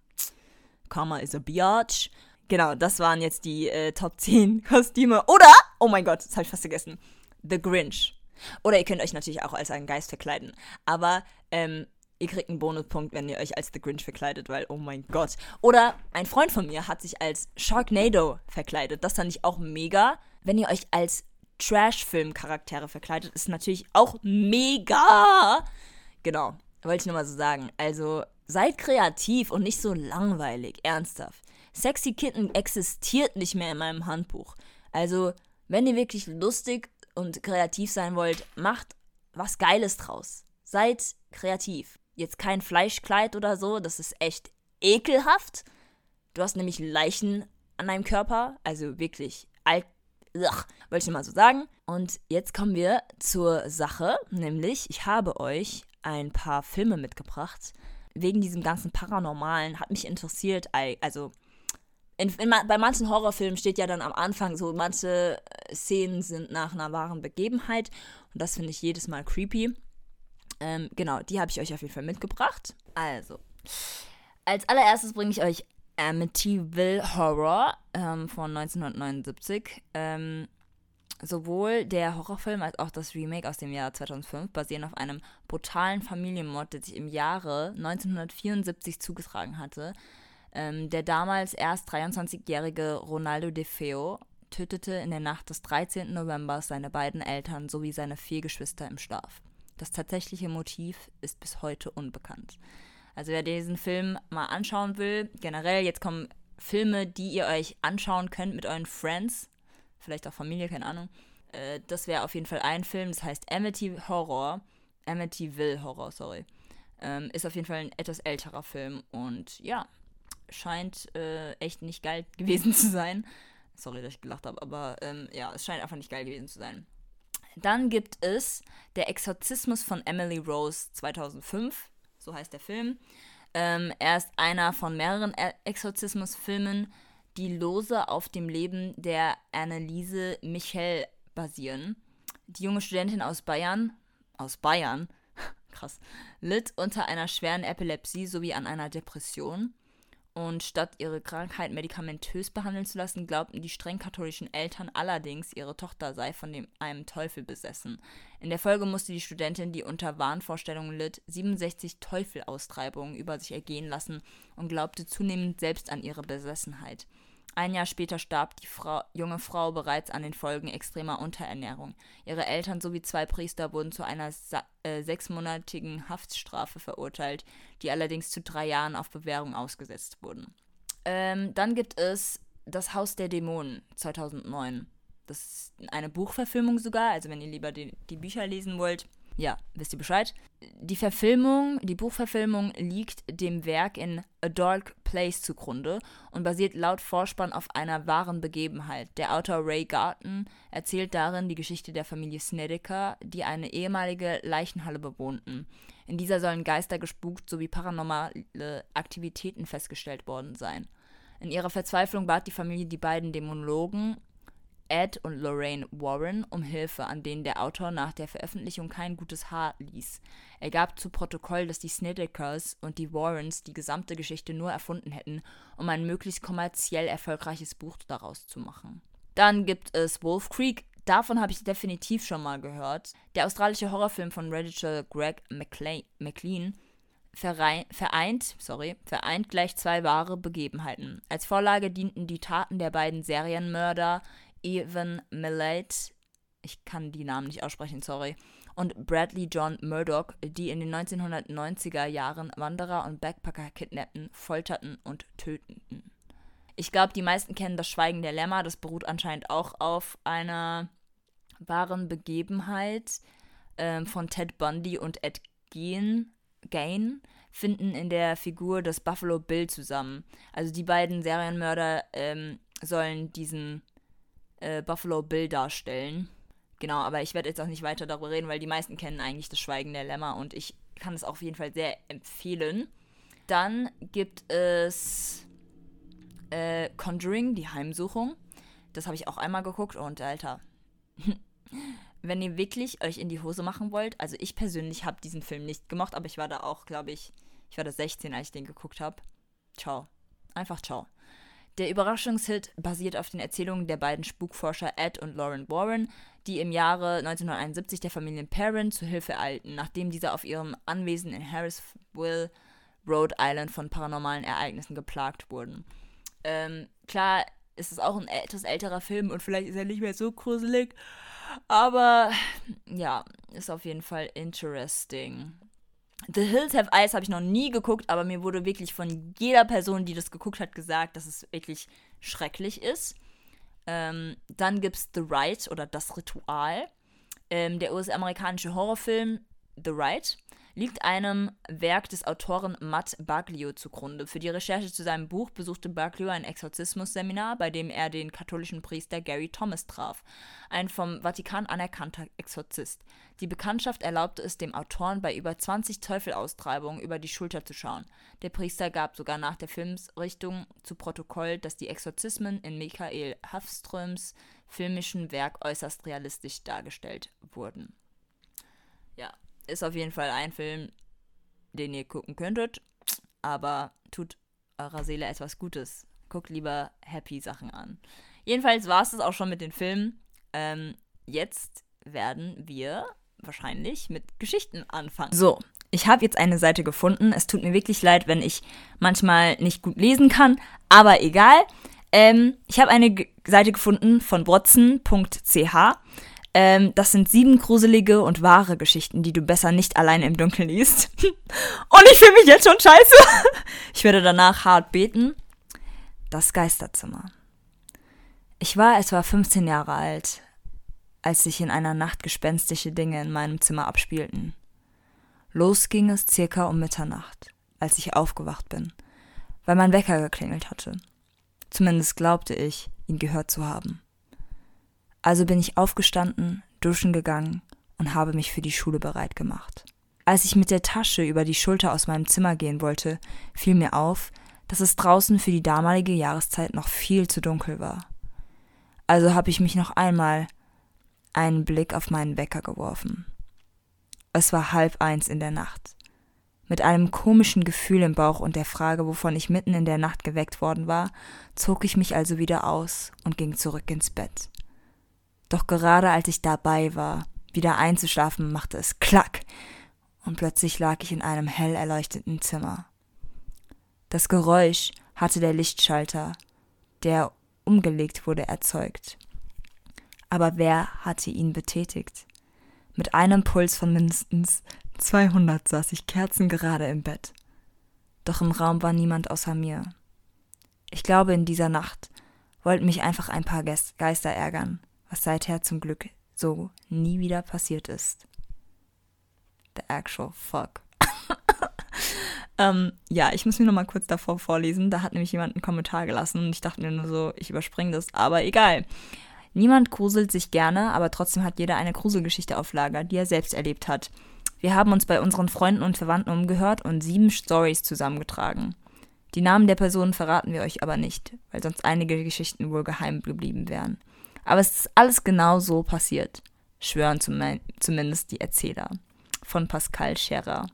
Karma is a biatch. Genau, das waren jetzt die äh, Top 10 (laughs) Kostüme. Oder, oh mein Gott, das habe ich fast vergessen. The Grinch. Oder ihr könnt euch natürlich auch als einen Geist verkleiden. Aber ähm, ihr kriegt einen Bonuspunkt, wenn ihr euch als The Grinch verkleidet, weil, oh mein Gott. Oder ein Freund von mir hat sich als Sharknado verkleidet. Das fand ich auch mega. Wenn ihr euch als Trash-Film-Charaktere verkleidet, ist natürlich auch mega. Genau, wollte ich nur mal so sagen. Also seid kreativ und nicht so langweilig, ernsthaft. Sexy Kitten existiert nicht mehr in meinem Handbuch. Also, wenn ihr wirklich lustig und kreativ sein wollt, macht was Geiles draus. Seid kreativ. Jetzt kein Fleischkleid oder so, das ist echt ekelhaft. Du hast nämlich Leichen an deinem Körper, also wirklich alt. Ugh, wollte ich mal so sagen. Und jetzt kommen wir zur Sache, nämlich ich habe euch ein paar Filme mitgebracht. Wegen diesem ganzen Paranormalen hat mich interessiert, also in, in, bei manchen Horrorfilmen steht ja dann am Anfang so, manche äh, Szenen sind nach einer wahren Begebenheit und das finde ich jedes Mal creepy. Ähm, genau, die habe ich euch auf jeden Fall mitgebracht. Also, als allererstes bringe ich euch Amityville Horror ähm, von 1979. Ähm, sowohl der Horrorfilm als auch das Remake aus dem Jahr 2005 basieren auf einem brutalen Familienmord, der sich im Jahre 1974 zugetragen hatte. Ähm, der damals erst 23-jährige Ronaldo De Feo tötete in der Nacht des 13. November seine beiden Eltern sowie seine vier Geschwister im Schlaf. Das tatsächliche Motiv ist bis heute unbekannt. Also wer diesen Film mal anschauen will, generell, jetzt kommen Filme, die ihr euch anschauen könnt mit euren Friends, vielleicht auch Familie, keine Ahnung. Äh, das wäre auf jeden Fall ein Film, das heißt Amity Horror, Amityville Horror, sorry. Ähm, ist auf jeden Fall ein etwas älterer Film und ja, scheint äh, echt nicht geil (laughs) gewesen zu sein. Sorry, dass ich gelacht habe, aber ähm, ja, es scheint einfach nicht geil gewesen zu sein. Dann gibt es Der Exorzismus von Emily Rose 2005, so heißt der Film. Ähm, er ist einer von mehreren e Exorzismus-Filmen, die lose auf dem Leben der Anneliese Michel basieren. Die junge Studentin aus Bayern, aus Bayern, (laughs) krass, litt unter einer schweren Epilepsie sowie an einer Depression. Und statt ihre Krankheit medikamentös behandeln zu lassen, glaubten die streng katholischen Eltern allerdings, ihre Tochter sei von dem, einem Teufel besessen. In der Folge musste die Studentin, die unter Wahnvorstellungen litt, 67 Teufelaustreibungen über sich ergehen lassen und glaubte zunehmend selbst an ihre Besessenheit. Ein Jahr später starb die Frau, junge Frau bereits an den Folgen extremer Unterernährung. Ihre Eltern sowie zwei Priester wurden zu einer äh, sechsmonatigen Haftstrafe verurteilt, die allerdings zu drei Jahren auf Bewährung ausgesetzt wurden. Ähm, dann gibt es Das Haus der Dämonen 2009. Das ist eine Buchverfilmung sogar, also wenn ihr lieber die, die Bücher lesen wollt, ja, wisst ihr Bescheid. Die Verfilmung, die Buchverfilmung liegt dem Werk in A Dark Place zugrunde und basiert laut Vorspann auf einer wahren Begebenheit. Der Autor Ray Garton erzählt darin die Geschichte der Familie Snedeker, die eine ehemalige Leichenhalle bewohnten. In dieser sollen Geister gespukt sowie paranormale Aktivitäten festgestellt worden sein. In ihrer Verzweiflung bat die Familie die beiden Dämonologen Ed und Lorraine Warren um Hilfe, an denen der Autor nach der Veröffentlichung kein gutes Haar ließ. Er gab zu Protokoll, dass die Snedekers und die Warrens die gesamte Geschichte nur erfunden hätten, um ein möglichst kommerziell erfolgreiches Buch daraus zu machen. Dann gibt es Wolf Creek. Davon habe ich definitiv schon mal gehört. Der australische Horrorfilm von Redditor Greg McLean vereint, sorry, vereint gleich zwei wahre Begebenheiten. Als Vorlage dienten die Taten der beiden Serienmörder Evan Millett, ich kann die Namen nicht aussprechen, sorry, und Bradley John Murdoch, die in den 1990er Jahren Wanderer und Backpacker kidnappten, folterten und töteten. Ich glaube, die meisten kennen das Schweigen der Lämmer. Das beruht anscheinend auch auf einer wahren Begebenheit ähm, von Ted Bundy und Ed Gein, Gain finden in der Figur des Buffalo Bill zusammen. Also die beiden Serienmörder ähm, sollen diesen äh, Buffalo Bill darstellen. genau, aber ich werde jetzt auch nicht weiter darüber reden, weil die meisten kennen eigentlich das Schweigen der Lämmer und ich kann es auf jeden Fall sehr empfehlen. Dann gibt es äh, Conjuring, die Heimsuchung. Das habe ich auch einmal geguckt und Alter. (laughs) Wenn ihr wirklich euch in die Hose machen wollt, also ich persönlich habe diesen Film nicht gemocht, aber ich war da auch, glaube ich, ich war da 16, als ich den geguckt habe. Ciao. Einfach ciao. Der Überraschungshit basiert auf den Erzählungen der beiden Spukforscher Ed und Lauren Warren, die im Jahre 1971 der Familie Perrin zu Hilfe eilten, nachdem diese auf ihrem Anwesen in Harrisville, Rhode Island von paranormalen Ereignissen geplagt wurden. Ähm, klar ist es auch ein etwas älterer Film und vielleicht ist er nicht mehr so gruselig, aber ja, ist auf jeden Fall interesting. The Hills Have Eyes habe ich noch nie geguckt, aber mir wurde wirklich von jeder Person, die das geguckt hat, gesagt, dass es wirklich schrecklich ist. Ähm, dann gibt es The Rite oder Das Ritual. Ähm, der US-amerikanische Horrorfilm The Rite liegt einem Werk des Autoren Matt Baglio zugrunde. Für die Recherche zu seinem Buch besuchte Baglio ein Exorzismus-Seminar, bei dem er den katholischen Priester Gary Thomas traf, ein vom Vatikan anerkannter Exorzist. Die Bekanntschaft erlaubte es dem Autoren, bei über 20 Teufelaustreibungen über die Schulter zu schauen. Der Priester gab sogar nach der Filmrichtung zu Protokoll, dass die Exorzismen in Michael Hafströms filmischen Werk äußerst realistisch dargestellt wurden. Ja, ist auf jeden Fall ein Film, den ihr gucken könntet, aber tut eurer Seele etwas Gutes. Guckt lieber happy Sachen an. Jedenfalls war es das auch schon mit den Filmen. Ähm, jetzt werden wir wahrscheinlich mit Geschichten anfangen. So, ich habe jetzt eine Seite gefunden. Es tut mir wirklich leid, wenn ich manchmal nicht gut lesen kann, aber egal. Ähm, ich habe eine G Seite gefunden von watson.ch. Ähm, das sind sieben gruselige und wahre Geschichten, die du besser nicht alleine im Dunkeln liest. (laughs) und ich fühle mich jetzt schon scheiße. (laughs) ich werde danach hart beten. Das Geisterzimmer. Ich war etwa 15 Jahre alt, als sich in einer Nacht gespenstische Dinge in meinem Zimmer abspielten. Los ging es circa um Mitternacht, als ich aufgewacht bin, weil mein Wecker geklingelt hatte. Zumindest glaubte ich, ihn gehört zu haben. Also bin ich aufgestanden, duschen gegangen und habe mich für die Schule bereit gemacht. Als ich mit der Tasche über die Schulter aus meinem Zimmer gehen wollte, fiel mir auf, dass es draußen für die damalige Jahreszeit noch viel zu dunkel war. Also habe ich mich noch einmal einen Blick auf meinen Wecker geworfen. Es war halb eins in der Nacht. Mit einem komischen Gefühl im Bauch und der Frage, wovon ich mitten in der Nacht geweckt worden war, zog ich mich also wieder aus und ging zurück ins Bett. Doch gerade als ich dabei war, wieder einzuschlafen, machte es Klack, und plötzlich lag ich in einem hell erleuchteten Zimmer. Das Geräusch hatte der Lichtschalter, der umgelegt wurde, erzeugt. Aber wer hatte ihn betätigt? Mit einem Puls von mindestens 200 saß ich kerzengerade im Bett. Doch im Raum war niemand außer mir. Ich glaube, in dieser Nacht wollten mich einfach ein paar Geister ärgern was seither zum Glück so nie wieder passiert ist. The actual fuck. (laughs) ähm, ja, ich muss mir noch mal kurz davor vorlesen. Da hat nämlich jemand einen Kommentar gelassen und ich dachte mir nur so, ich überspringe das, aber egal. Niemand gruselt sich gerne, aber trotzdem hat jeder eine Gruselgeschichte auf Lager, die er selbst erlebt hat. Wir haben uns bei unseren Freunden und Verwandten umgehört und sieben Stories zusammengetragen. Die Namen der Personen verraten wir euch aber nicht, weil sonst einige Geschichten wohl geheim geblieben wären. Aber es ist alles genau so passiert, schwören zum, zumindest die Erzähler von Pascal Scherer.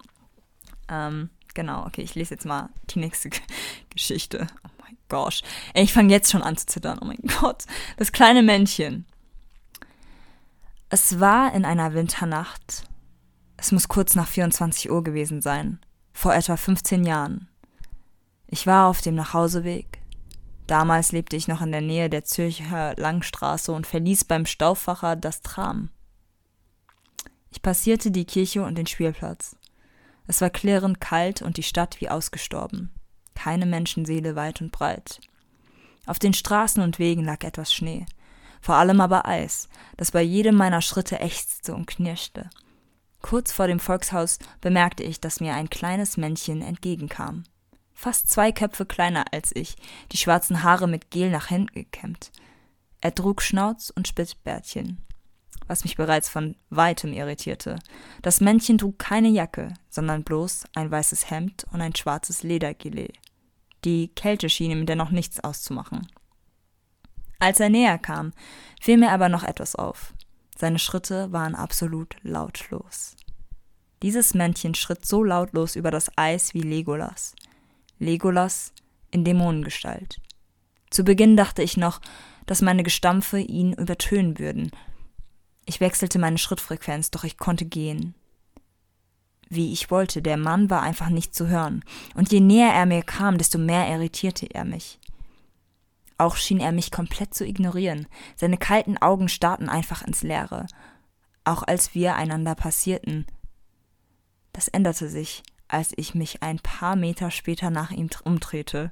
Ähm, genau, okay, ich lese jetzt mal die nächste Geschichte. Oh mein Gott. Ich fange jetzt schon an zu zittern. Oh mein Gott. Das kleine Männchen. Es war in einer Winternacht. Es muss kurz nach 24 Uhr gewesen sein. Vor etwa 15 Jahren. Ich war auf dem Nachhauseweg. Damals lebte ich noch in der Nähe der Zürcher Langstraße und verließ beim Stauffacher das Tram. Ich passierte die Kirche und den Spielplatz. Es war klirrend kalt und die Stadt wie ausgestorben. Keine Menschenseele weit und breit. Auf den Straßen und Wegen lag etwas Schnee, vor allem aber Eis, das bei jedem meiner Schritte ächzte und knirschte. Kurz vor dem Volkshaus bemerkte ich, dass mir ein kleines Männchen entgegenkam fast zwei Köpfe kleiner als ich, die schwarzen Haare mit Gel nach hinten gekämmt. Er trug Schnauz und Spitzbärtchen. was mich bereits von weitem irritierte. Das Männchen trug keine Jacke, sondern bloß ein weißes Hemd und ein schwarzes Ledergilet. Die Kälte schien ihm dennoch nichts auszumachen. Als er näher kam, fiel mir aber noch etwas auf. Seine Schritte waren absolut lautlos. Dieses Männchen schritt so lautlos über das Eis wie Legolas. Legolas in Dämonengestalt. Zu Beginn dachte ich noch, dass meine Gestampfe ihn übertönen würden. Ich wechselte meine Schrittfrequenz, doch ich konnte gehen. Wie ich wollte, der Mann war einfach nicht zu hören, und je näher er mir kam, desto mehr irritierte er mich. Auch schien er mich komplett zu ignorieren. Seine kalten Augen starrten einfach ins Leere. Auch als wir einander passierten. Das änderte sich, als ich mich ein paar Meter später nach ihm umdrehte.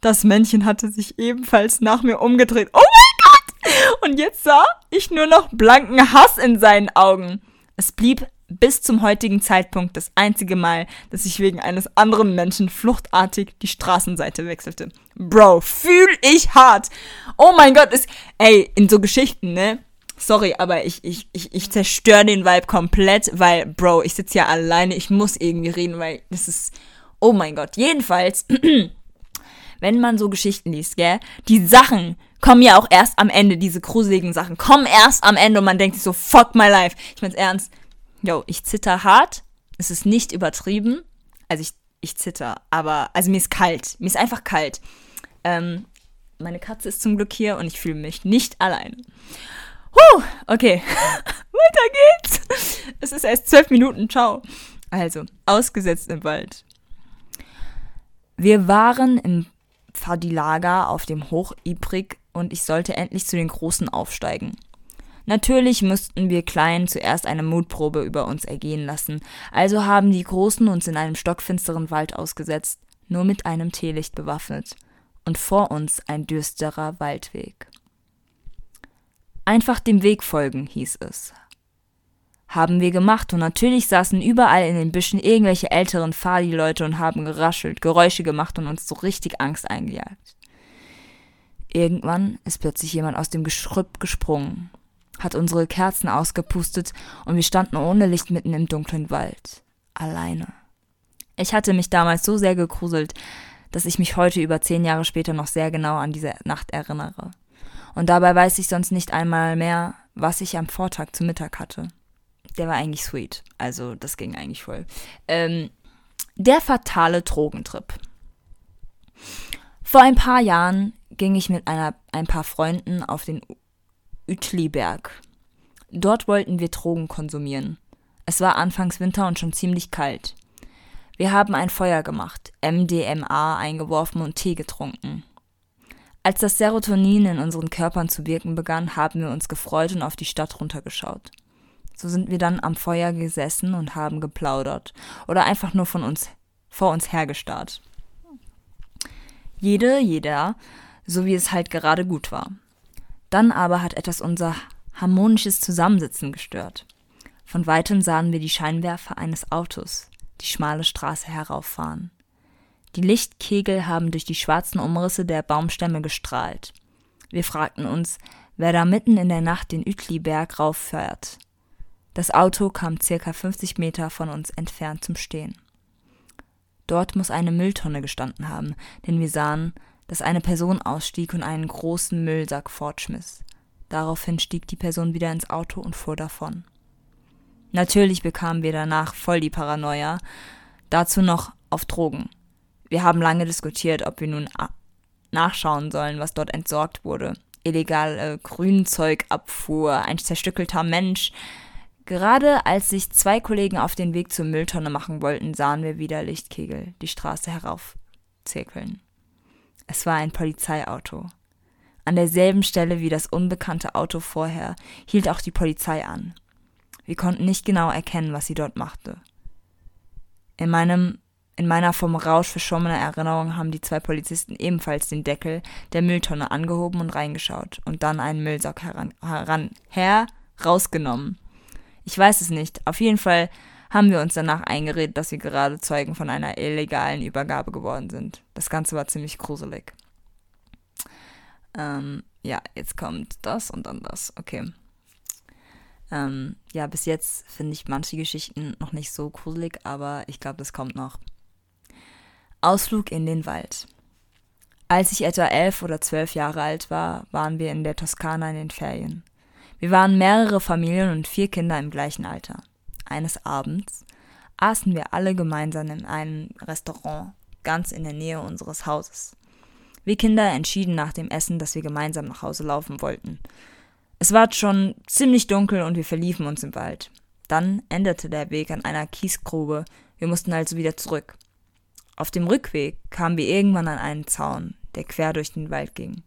Das Männchen hatte sich ebenfalls nach mir umgedreht. Oh mein Gott! Und jetzt sah ich nur noch blanken Hass in seinen Augen. Es blieb bis zum heutigen Zeitpunkt das einzige Mal, dass ich wegen eines anderen Menschen fluchtartig die Straßenseite wechselte. Bro, fühl ich hart. Oh mein Gott, ist, ey, in so Geschichten, ne? Sorry, aber ich, ich, ich, ich zerstöre den Vibe komplett, weil, Bro, ich sitze ja alleine, ich muss irgendwie reden, weil das ist, oh mein Gott. Jedenfalls, (clears throat) wenn man so Geschichten liest, gell, die Sachen kommen ja auch erst am Ende, diese gruseligen Sachen kommen erst am Ende und man denkt sich so, fuck my life. Ich mein's ernst yo, ich zitter hart. Es ist nicht übertrieben. Also ich, ich zitter, aber, also mir ist kalt. Mir ist einfach kalt. Ähm, meine Katze ist zum Glück hier und ich fühle mich nicht allein. Huh, okay. (laughs) Weiter geht's. Es ist erst zwölf Minuten. Ciao. Also, ausgesetzt im Wald. Wir waren im Fadilager auf dem Hoch Ibrik und ich sollte endlich zu den Großen aufsteigen. Natürlich müssten wir Kleinen zuerst eine Mutprobe über uns ergehen lassen, also haben die Großen uns in einem stockfinsteren Wald ausgesetzt, nur mit einem Teelicht bewaffnet, und vor uns ein düsterer Waldweg. Einfach dem Weg folgen, hieß es. Haben wir gemacht und natürlich saßen überall in den Büschen irgendwelche älteren Fadi-Leute und haben geraschelt, Geräusche gemacht und uns so richtig Angst eingejagt. Irgendwann ist plötzlich jemand aus dem Geschrüpp gesprungen hat unsere Kerzen ausgepustet und wir standen ohne Licht mitten im dunklen Wald. Alleine. Ich hatte mich damals so sehr gegruselt, dass ich mich heute über zehn Jahre später noch sehr genau an diese Nacht erinnere. Und dabei weiß ich sonst nicht einmal mehr, was ich am Vortag zu Mittag hatte. Der war eigentlich sweet. Also, das ging eigentlich voll. Ähm, der fatale Drogentrip. Vor ein paar Jahren ging ich mit einer, ein paar Freunden auf den Uetliberg. Dort wollten wir Drogen konsumieren. Es war anfangs Winter und schon ziemlich kalt. Wir haben ein Feuer gemacht, MDMA eingeworfen und Tee getrunken. Als das Serotonin in unseren Körpern zu wirken begann, haben wir uns gefreut und auf die Stadt runtergeschaut. So sind wir dann am Feuer gesessen und haben geplaudert oder einfach nur von uns vor uns hergestarrt. Jede, jeder, so wie es halt gerade gut war. Dann aber hat etwas unser harmonisches Zusammensitzen gestört. Von weitem sahen wir die Scheinwerfer eines Autos die schmale Straße herauffahren. Die Lichtkegel haben durch die schwarzen Umrisse der Baumstämme gestrahlt. Wir fragten uns, wer da mitten in der Nacht den Uetliberg rauffährt. Das Auto kam circa 50 Meter von uns entfernt zum Stehen. Dort muss eine Mülltonne gestanden haben, denn wir sahen, dass eine Person ausstieg und einen großen Müllsack fortschmiss. Daraufhin stieg die Person wieder ins Auto und fuhr davon. Natürlich bekamen wir danach voll die Paranoia, dazu noch auf Drogen. Wir haben lange diskutiert, ob wir nun nachschauen sollen, was dort entsorgt wurde. Illegale äh, Grünzeugabfuhr, ein zerstückelter Mensch. Gerade als sich zwei Kollegen auf den Weg zur Mülltonne machen wollten, sahen wir wieder Lichtkegel die Straße heraufzirkeln. Es war ein Polizeiauto. An derselben Stelle wie das unbekannte Auto vorher hielt auch die Polizei an. Wir konnten nicht genau erkennen, was sie dort machte. In meinem in meiner vom Rausch verschwommenen Erinnerung haben die zwei Polizisten ebenfalls den Deckel der Mülltonne angehoben und reingeschaut und dann einen Müllsack heran, heran her rausgenommen. Ich weiß es nicht. Auf jeden Fall haben wir uns danach eingeredet, dass wir gerade Zeugen von einer illegalen Übergabe geworden sind. Das Ganze war ziemlich gruselig. Ähm, ja, jetzt kommt das und dann das. Okay. Ähm, ja, bis jetzt finde ich manche Geschichten noch nicht so gruselig, aber ich glaube, das kommt noch. Ausflug in den Wald. Als ich etwa elf oder zwölf Jahre alt war, waren wir in der Toskana in den Ferien. Wir waren mehrere Familien und vier Kinder im gleichen Alter. Eines Abends aßen wir alle gemeinsam in einem Restaurant ganz in der Nähe unseres Hauses. Wir Kinder entschieden nach dem Essen, dass wir gemeinsam nach Hause laufen wollten. Es war schon ziemlich dunkel und wir verliefen uns im Wald. Dann endete der Weg an einer Kiesgrube, wir mussten also wieder zurück. Auf dem Rückweg kamen wir irgendwann an einen Zaun, der quer durch den Wald ging.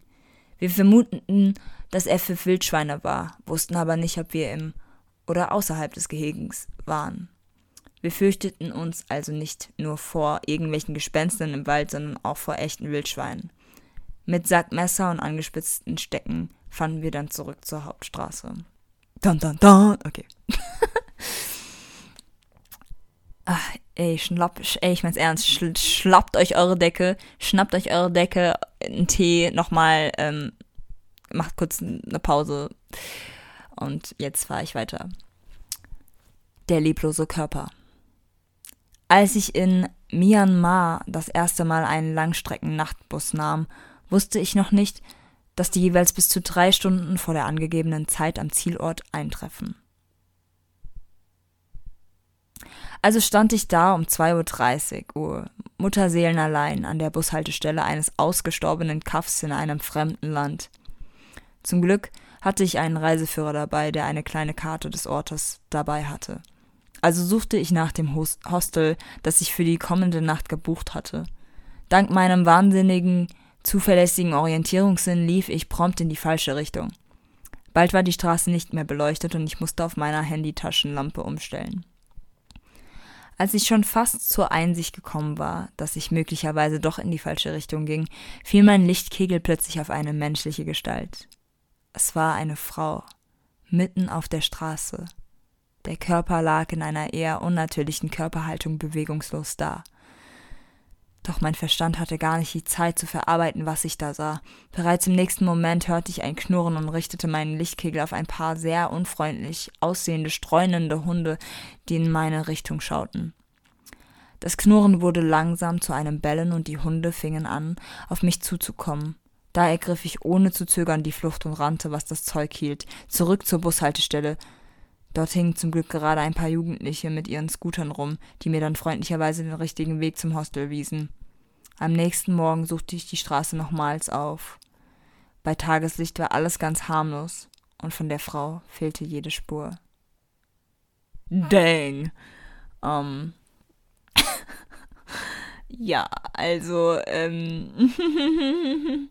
Wir vermuteten, dass er für Wildschweine war, wussten aber nicht, ob wir im oder außerhalb des Gehegens waren. Wir fürchteten uns also nicht nur vor irgendwelchen Gespenstern im Wald, sondern auch vor echten Wildschweinen. Mit Sackmesser und angespitzten Stecken fanden wir dann zurück zur Hauptstraße. Dun, dun, dun. Okay. Ach, (laughs) ey, schnapp, ey, ich mein's ernst, sch schlappt euch eure Decke, schnappt euch eure Decke, einen Tee, nochmal, ähm, macht kurz eine Pause. Und jetzt fahre ich weiter. Der leblose Körper. Als ich in Myanmar das erste Mal einen Langstrecken-Nachtbus nahm, wusste ich noch nicht, dass die jeweils bis zu drei Stunden vor der angegebenen Zeit am Zielort eintreffen. Also stand ich da um 2.30 Uhr, mutterseelenallein an der Bushaltestelle eines ausgestorbenen Kaffs in einem fremden Land. Zum Glück hatte ich einen Reiseführer dabei, der eine kleine Karte des Ortes dabei hatte. Also suchte ich nach dem Hostel, das ich für die kommende Nacht gebucht hatte. Dank meinem wahnsinnigen, zuverlässigen Orientierungssinn lief ich prompt in die falsche Richtung. Bald war die Straße nicht mehr beleuchtet und ich musste auf meiner Handytaschenlampe umstellen. Als ich schon fast zur Einsicht gekommen war, dass ich möglicherweise doch in die falsche Richtung ging, fiel mein Lichtkegel plötzlich auf eine menschliche Gestalt. Es war eine Frau, mitten auf der Straße. Der Körper lag in einer eher unnatürlichen Körperhaltung bewegungslos da. Doch mein Verstand hatte gar nicht die Zeit zu verarbeiten, was ich da sah. Bereits im nächsten Moment hörte ich ein Knurren und richtete meinen Lichtkegel auf ein paar sehr unfreundlich aussehende, streunende Hunde, die in meine Richtung schauten. Das Knurren wurde langsam zu einem Bellen und die Hunde fingen an, auf mich zuzukommen. Da ergriff ich ohne zu zögern die Flucht und rannte, was das Zeug hielt, zurück zur Bushaltestelle. Dort hingen zum Glück gerade ein paar Jugendliche mit ihren Scootern rum, die mir dann freundlicherweise den richtigen Weg zum Hostel wiesen. Am nächsten Morgen suchte ich die Straße nochmals auf. Bei Tageslicht war alles ganz harmlos und von der Frau fehlte jede Spur. Dang. Um. (laughs) ja, also, ähm. (laughs)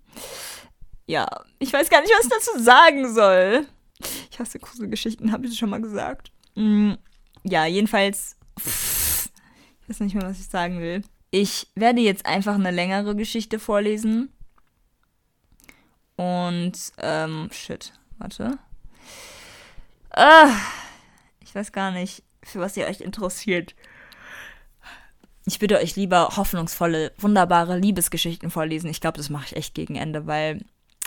ja, ich weiß gar nicht, was ich dazu sagen soll. Ich hasse Gruselgeschichten, habe ich schon mal gesagt. Mm, ja, jedenfalls. Pff, ich weiß nicht mehr, was ich sagen will. Ich werde jetzt einfach eine längere Geschichte vorlesen. Und, ähm, shit, warte. Ah, ich weiß gar nicht, für was ihr euch interessiert. Ich würde euch lieber hoffnungsvolle, wunderbare Liebesgeschichten vorlesen. Ich glaube, das mache ich echt gegen Ende, weil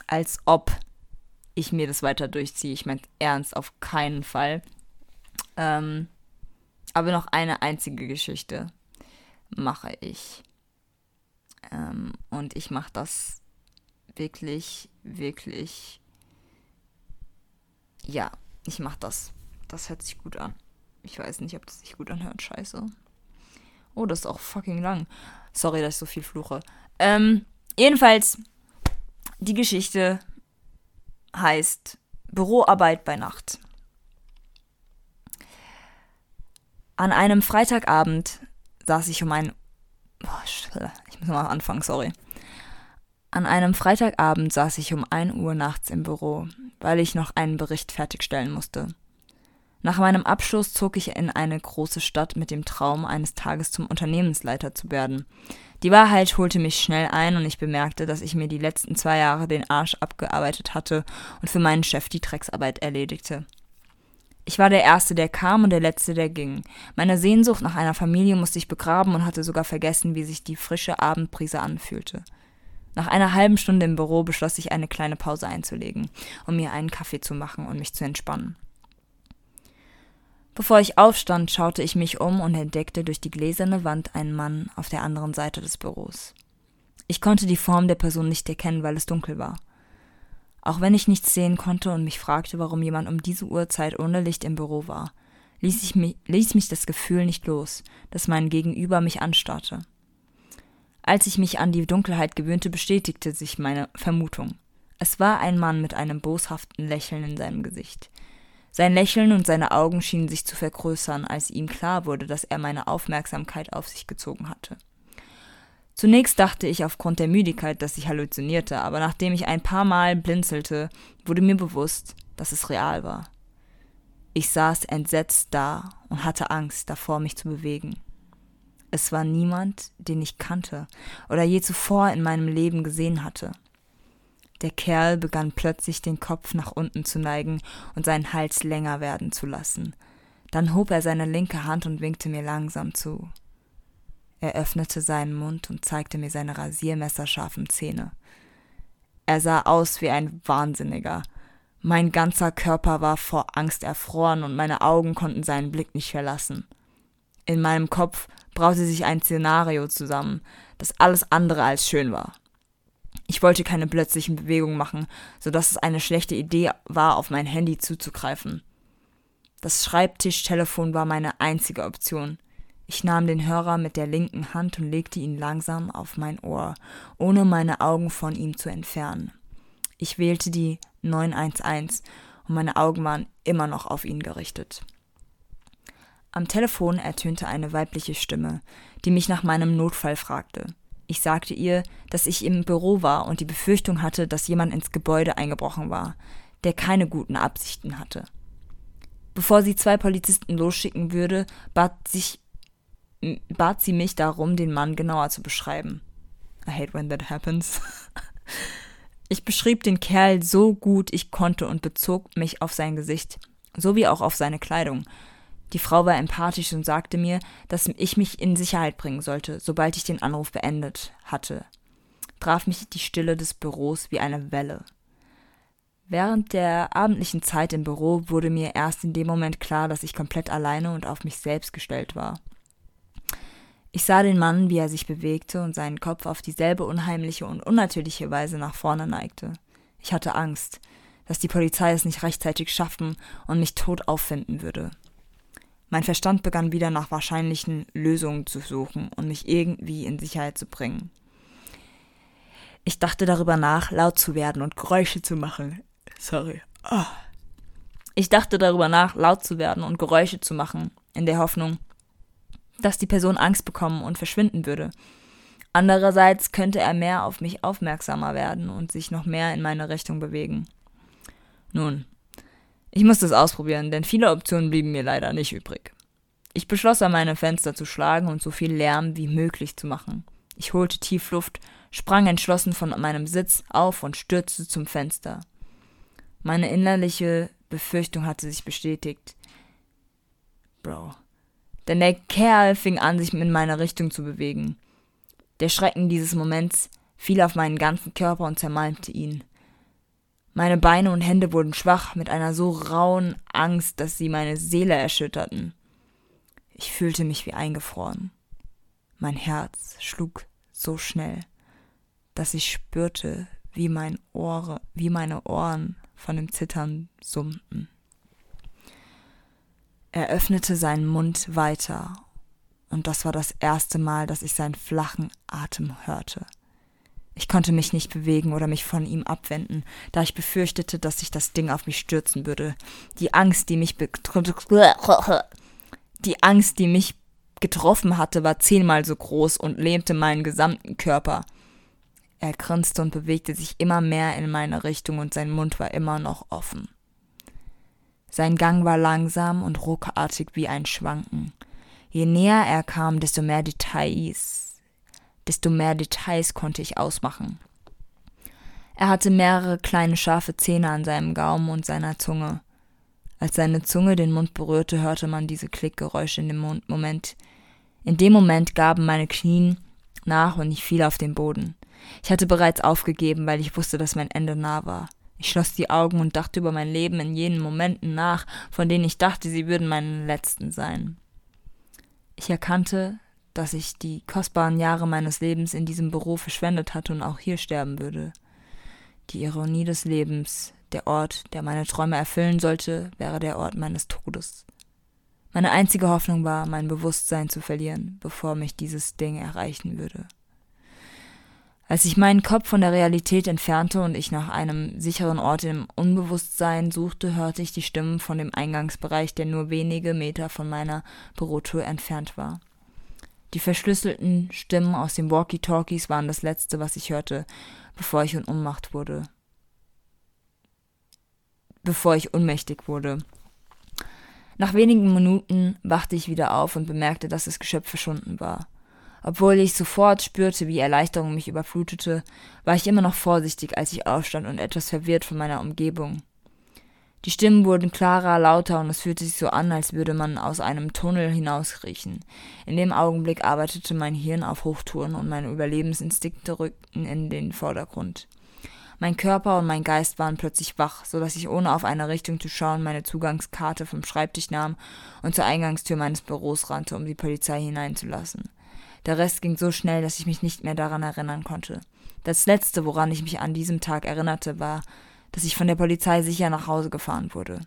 als ob ich mir das weiter durchziehe. Ich meine ernst, auf keinen Fall. Ähm, aber noch eine einzige Geschichte mache ich. Ähm, und ich mache das wirklich, wirklich. Ja, ich mache das. Das hört sich gut an. Ich weiß nicht, ob das sich gut anhört. Scheiße. Oh, das ist auch fucking lang. Sorry, dass ich so viel fluche. Ähm, jedenfalls, die Geschichte heißt Büroarbeit bei Nacht. An einem Freitagabend saß ich um ein. Oh, ich muss mal anfangen, sorry. An einem Freitagabend saß ich um 1 Uhr nachts im Büro, weil ich noch einen Bericht fertigstellen musste. Nach meinem Abschluss zog ich in eine große Stadt mit dem Traum, eines Tages zum Unternehmensleiter zu werden. Die Wahrheit holte mich schnell ein und ich bemerkte, dass ich mir die letzten zwei Jahre den Arsch abgearbeitet hatte und für meinen Chef die Drecksarbeit erledigte. Ich war der Erste, der kam und der Letzte, der ging. Meine Sehnsucht nach einer Familie musste ich begraben und hatte sogar vergessen, wie sich die frische Abendbrise anfühlte. Nach einer halben Stunde im Büro beschloss ich, eine kleine Pause einzulegen, um mir einen Kaffee zu machen und mich zu entspannen. Bevor ich aufstand, schaute ich mich um und entdeckte durch die gläserne Wand einen Mann auf der anderen Seite des Büros. Ich konnte die Form der Person nicht erkennen, weil es dunkel war. Auch wenn ich nichts sehen konnte und mich fragte, warum jemand um diese Uhrzeit ohne Licht im Büro war, ließ, ich mich, ließ mich das Gefühl nicht los, dass mein Gegenüber mich anstarrte. Als ich mich an die Dunkelheit gewöhnte, bestätigte sich meine Vermutung. Es war ein Mann mit einem boshaften Lächeln in seinem Gesicht. Sein Lächeln und seine Augen schienen sich zu vergrößern, als ihm klar wurde, dass er meine Aufmerksamkeit auf sich gezogen hatte. Zunächst dachte ich aufgrund der Müdigkeit, dass ich halluzinierte, aber nachdem ich ein paar Mal blinzelte, wurde mir bewusst, dass es real war. Ich saß entsetzt da und hatte Angst davor, mich zu bewegen. Es war niemand, den ich kannte oder je zuvor in meinem Leben gesehen hatte. Der Kerl begann plötzlich den Kopf nach unten zu neigen und seinen Hals länger werden zu lassen. Dann hob er seine linke Hand und winkte mir langsam zu. Er öffnete seinen Mund und zeigte mir seine rasiermesserscharfen Zähne. Er sah aus wie ein Wahnsinniger. Mein ganzer Körper war vor Angst erfroren und meine Augen konnten seinen Blick nicht verlassen. In meinem Kopf braute sich ein Szenario zusammen, das alles andere als schön war. Ich wollte keine plötzlichen Bewegungen machen, so dass es eine schlechte Idee war, auf mein Handy zuzugreifen. Das Schreibtischtelefon war meine einzige Option. Ich nahm den Hörer mit der linken Hand und legte ihn langsam auf mein Ohr, ohne meine Augen von ihm zu entfernen. Ich wählte die 911 und meine Augen waren immer noch auf ihn gerichtet. Am Telefon ertönte eine weibliche Stimme, die mich nach meinem Notfall fragte. Ich sagte ihr, dass ich im Büro war und die Befürchtung hatte, dass jemand ins Gebäude eingebrochen war, der keine guten Absichten hatte. Bevor sie zwei Polizisten losschicken würde, bat, sich, bat sie mich darum, den Mann genauer zu beschreiben. I hate when that happens. (laughs) Ich beschrieb den Kerl so gut ich konnte und bezog mich auf sein Gesicht, sowie auch auf seine Kleidung, die Frau war empathisch und sagte mir, dass ich mich in Sicherheit bringen sollte, sobald ich den Anruf beendet hatte. Traf mich die Stille des Büros wie eine Welle. Während der abendlichen Zeit im Büro wurde mir erst in dem Moment klar, dass ich komplett alleine und auf mich selbst gestellt war. Ich sah den Mann, wie er sich bewegte und seinen Kopf auf dieselbe unheimliche und unnatürliche Weise nach vorne neigte. Ich hatte Angst, dass die Polizei es nicht rechtzeitig schaffen und mich tot auffinden würde. Mein Verstand begann wieder nach wahrscheinlichen Lösungen zu suchen und mich irgendwie in Sicherheit zu bringen. Ich dachte darüber nach, laut zu werden und Geräusche zu machen. Sorry. Oh. Ich dachte darüber nach, laut zu werden und Geräusche zu machen, in der Hoffnung, dass die Person Angst bekommen und verschwinden würde. Andererseits könnte er mehr auf mich aufmerksamer werden und sich noch mehr in meine Richtung bewegen. Nun, ich musste es ausprobieren, denn viele Optionen blieben mir leider nicht übrig. Ich beschloss, an meine Fenster zu schlagen und so viel Lärm wie möglich zu machen. Ich holte tief Luft, sprang entschlossen von meinem Sitz auf und stürzte zum Fenster. Meine innerliche Befürchtung hatte sich bestätigt. Bro. Denn der Kerl fing an, sich in meine Richtung zu bewegen. Der Schrecken dieses Moments fiel auf meinen ganzen Körper und zermalmte ihn. Meine Beine und Hände wurden schwach mit einer so rauen Angst, dass sie meine Seele erschütterten. Ich fühlte mich wie eingefroren. Mein Herz schlug so schnell, dass ich spürte, wie, mein Ohre, wie meine Ohren von dem Zittern summten. Er öffnete seinen Mund weiter, und das war das erste Mal, dass ich seinen flachen Atem hörte. Ich konnte mich nicht bewegen oder mich von ihm abwenden, da ich befürchtete, dass sich das Ding auf mich stürzen würde. Die Angst, die mich die Angst, die mich getroffen hatte, war zehnmal so groß und lähmte meinen gesamten Körper. Er grinste und bewegte sich immer mehr in meine Richtung und sein Mund war immer noch offen. Sein Gang war langsam und ruckartig wie ein Schwanken. Je näher er kam, desto mehr Details desto mehr Details konnte ich ausmachen. Er hatte mehrere kleine scharfe Zähne an seinem Gaumen und seiner Zunge. Als seine Zunge den Mund berührte, hörte man diese Klickgeräusche in dem Moment. In dem Moment gaben meine Knien nach und ich fiel auf den Boden. Ich hatte bereits aufgegeben, weil ich wusste, dass mein Ende nah war. Ich schloss die Augen und dachte über mein Leben in jenen Momenten nach, von denen ich dachte, sie würden meine letzten sein. Ich erkannte, dass ich die kostbaren Jahre meines Lebens in diesem Büro verschwendet hatte und auch hier sterben würde. Die Ironie des Lebens, der Ort, der meine Träume erfüllen sollte, wäre der Ort meines Todes. Meine einzige Hoffnung war, mein Bewusstsein zu verlieren, bevor mich dieses Ding erreichen würde. Als ich meinen Kopf von der Realität entfernte und ich nach einem sicheren Ort im Unbewusstsein suchte, hörte ich die Stimmen von dem Eingangsbereich, der nur wenige Meter von meiner Bürotür entfernt war. Die verschlüsselten Stimmen aus den Walkie-Talkies waren das Letzte, was ich hörte, bevor ich in Ohnmacht wurde. Bevor ich ohnmächtig wurde. Nach wenigen Minuten wachte ich wieder auf und bemerkte, dass das Geschöpf verschwunden war. Obwohl ich sofort spürte, wie Erleichterung mich überflutete, war ich immer noch vorsichtig, als ich aufstand und etwas verwirrt von meiner Umgebung. Die Stimmen wurden klarer, lauter und es fühlte sich so an, als würde man aus einem Tunnel hinauskriechen. In dem Augenblick arbeitete mein Hirn auf Hochtouren und meine Überlebensinstinkte rückten in den Vordergrund. Mein Körper und mein Geist waren plötzlich wach, so dass ich ohne auf eine Richtung zu schauen meine Zugangskarte vom Schreibtisch nahm und zur Eingangstür meines Büros rannte, um die Polizei hineinzulassen. Der Rest ging so schnell, dass ich mich nicht mehr daran erinnern konnte. Das Letzte, woran ich mich an diesem Tag erinnerte, war, dass ich von der Polizei sicher nach Hause gefahren wurde.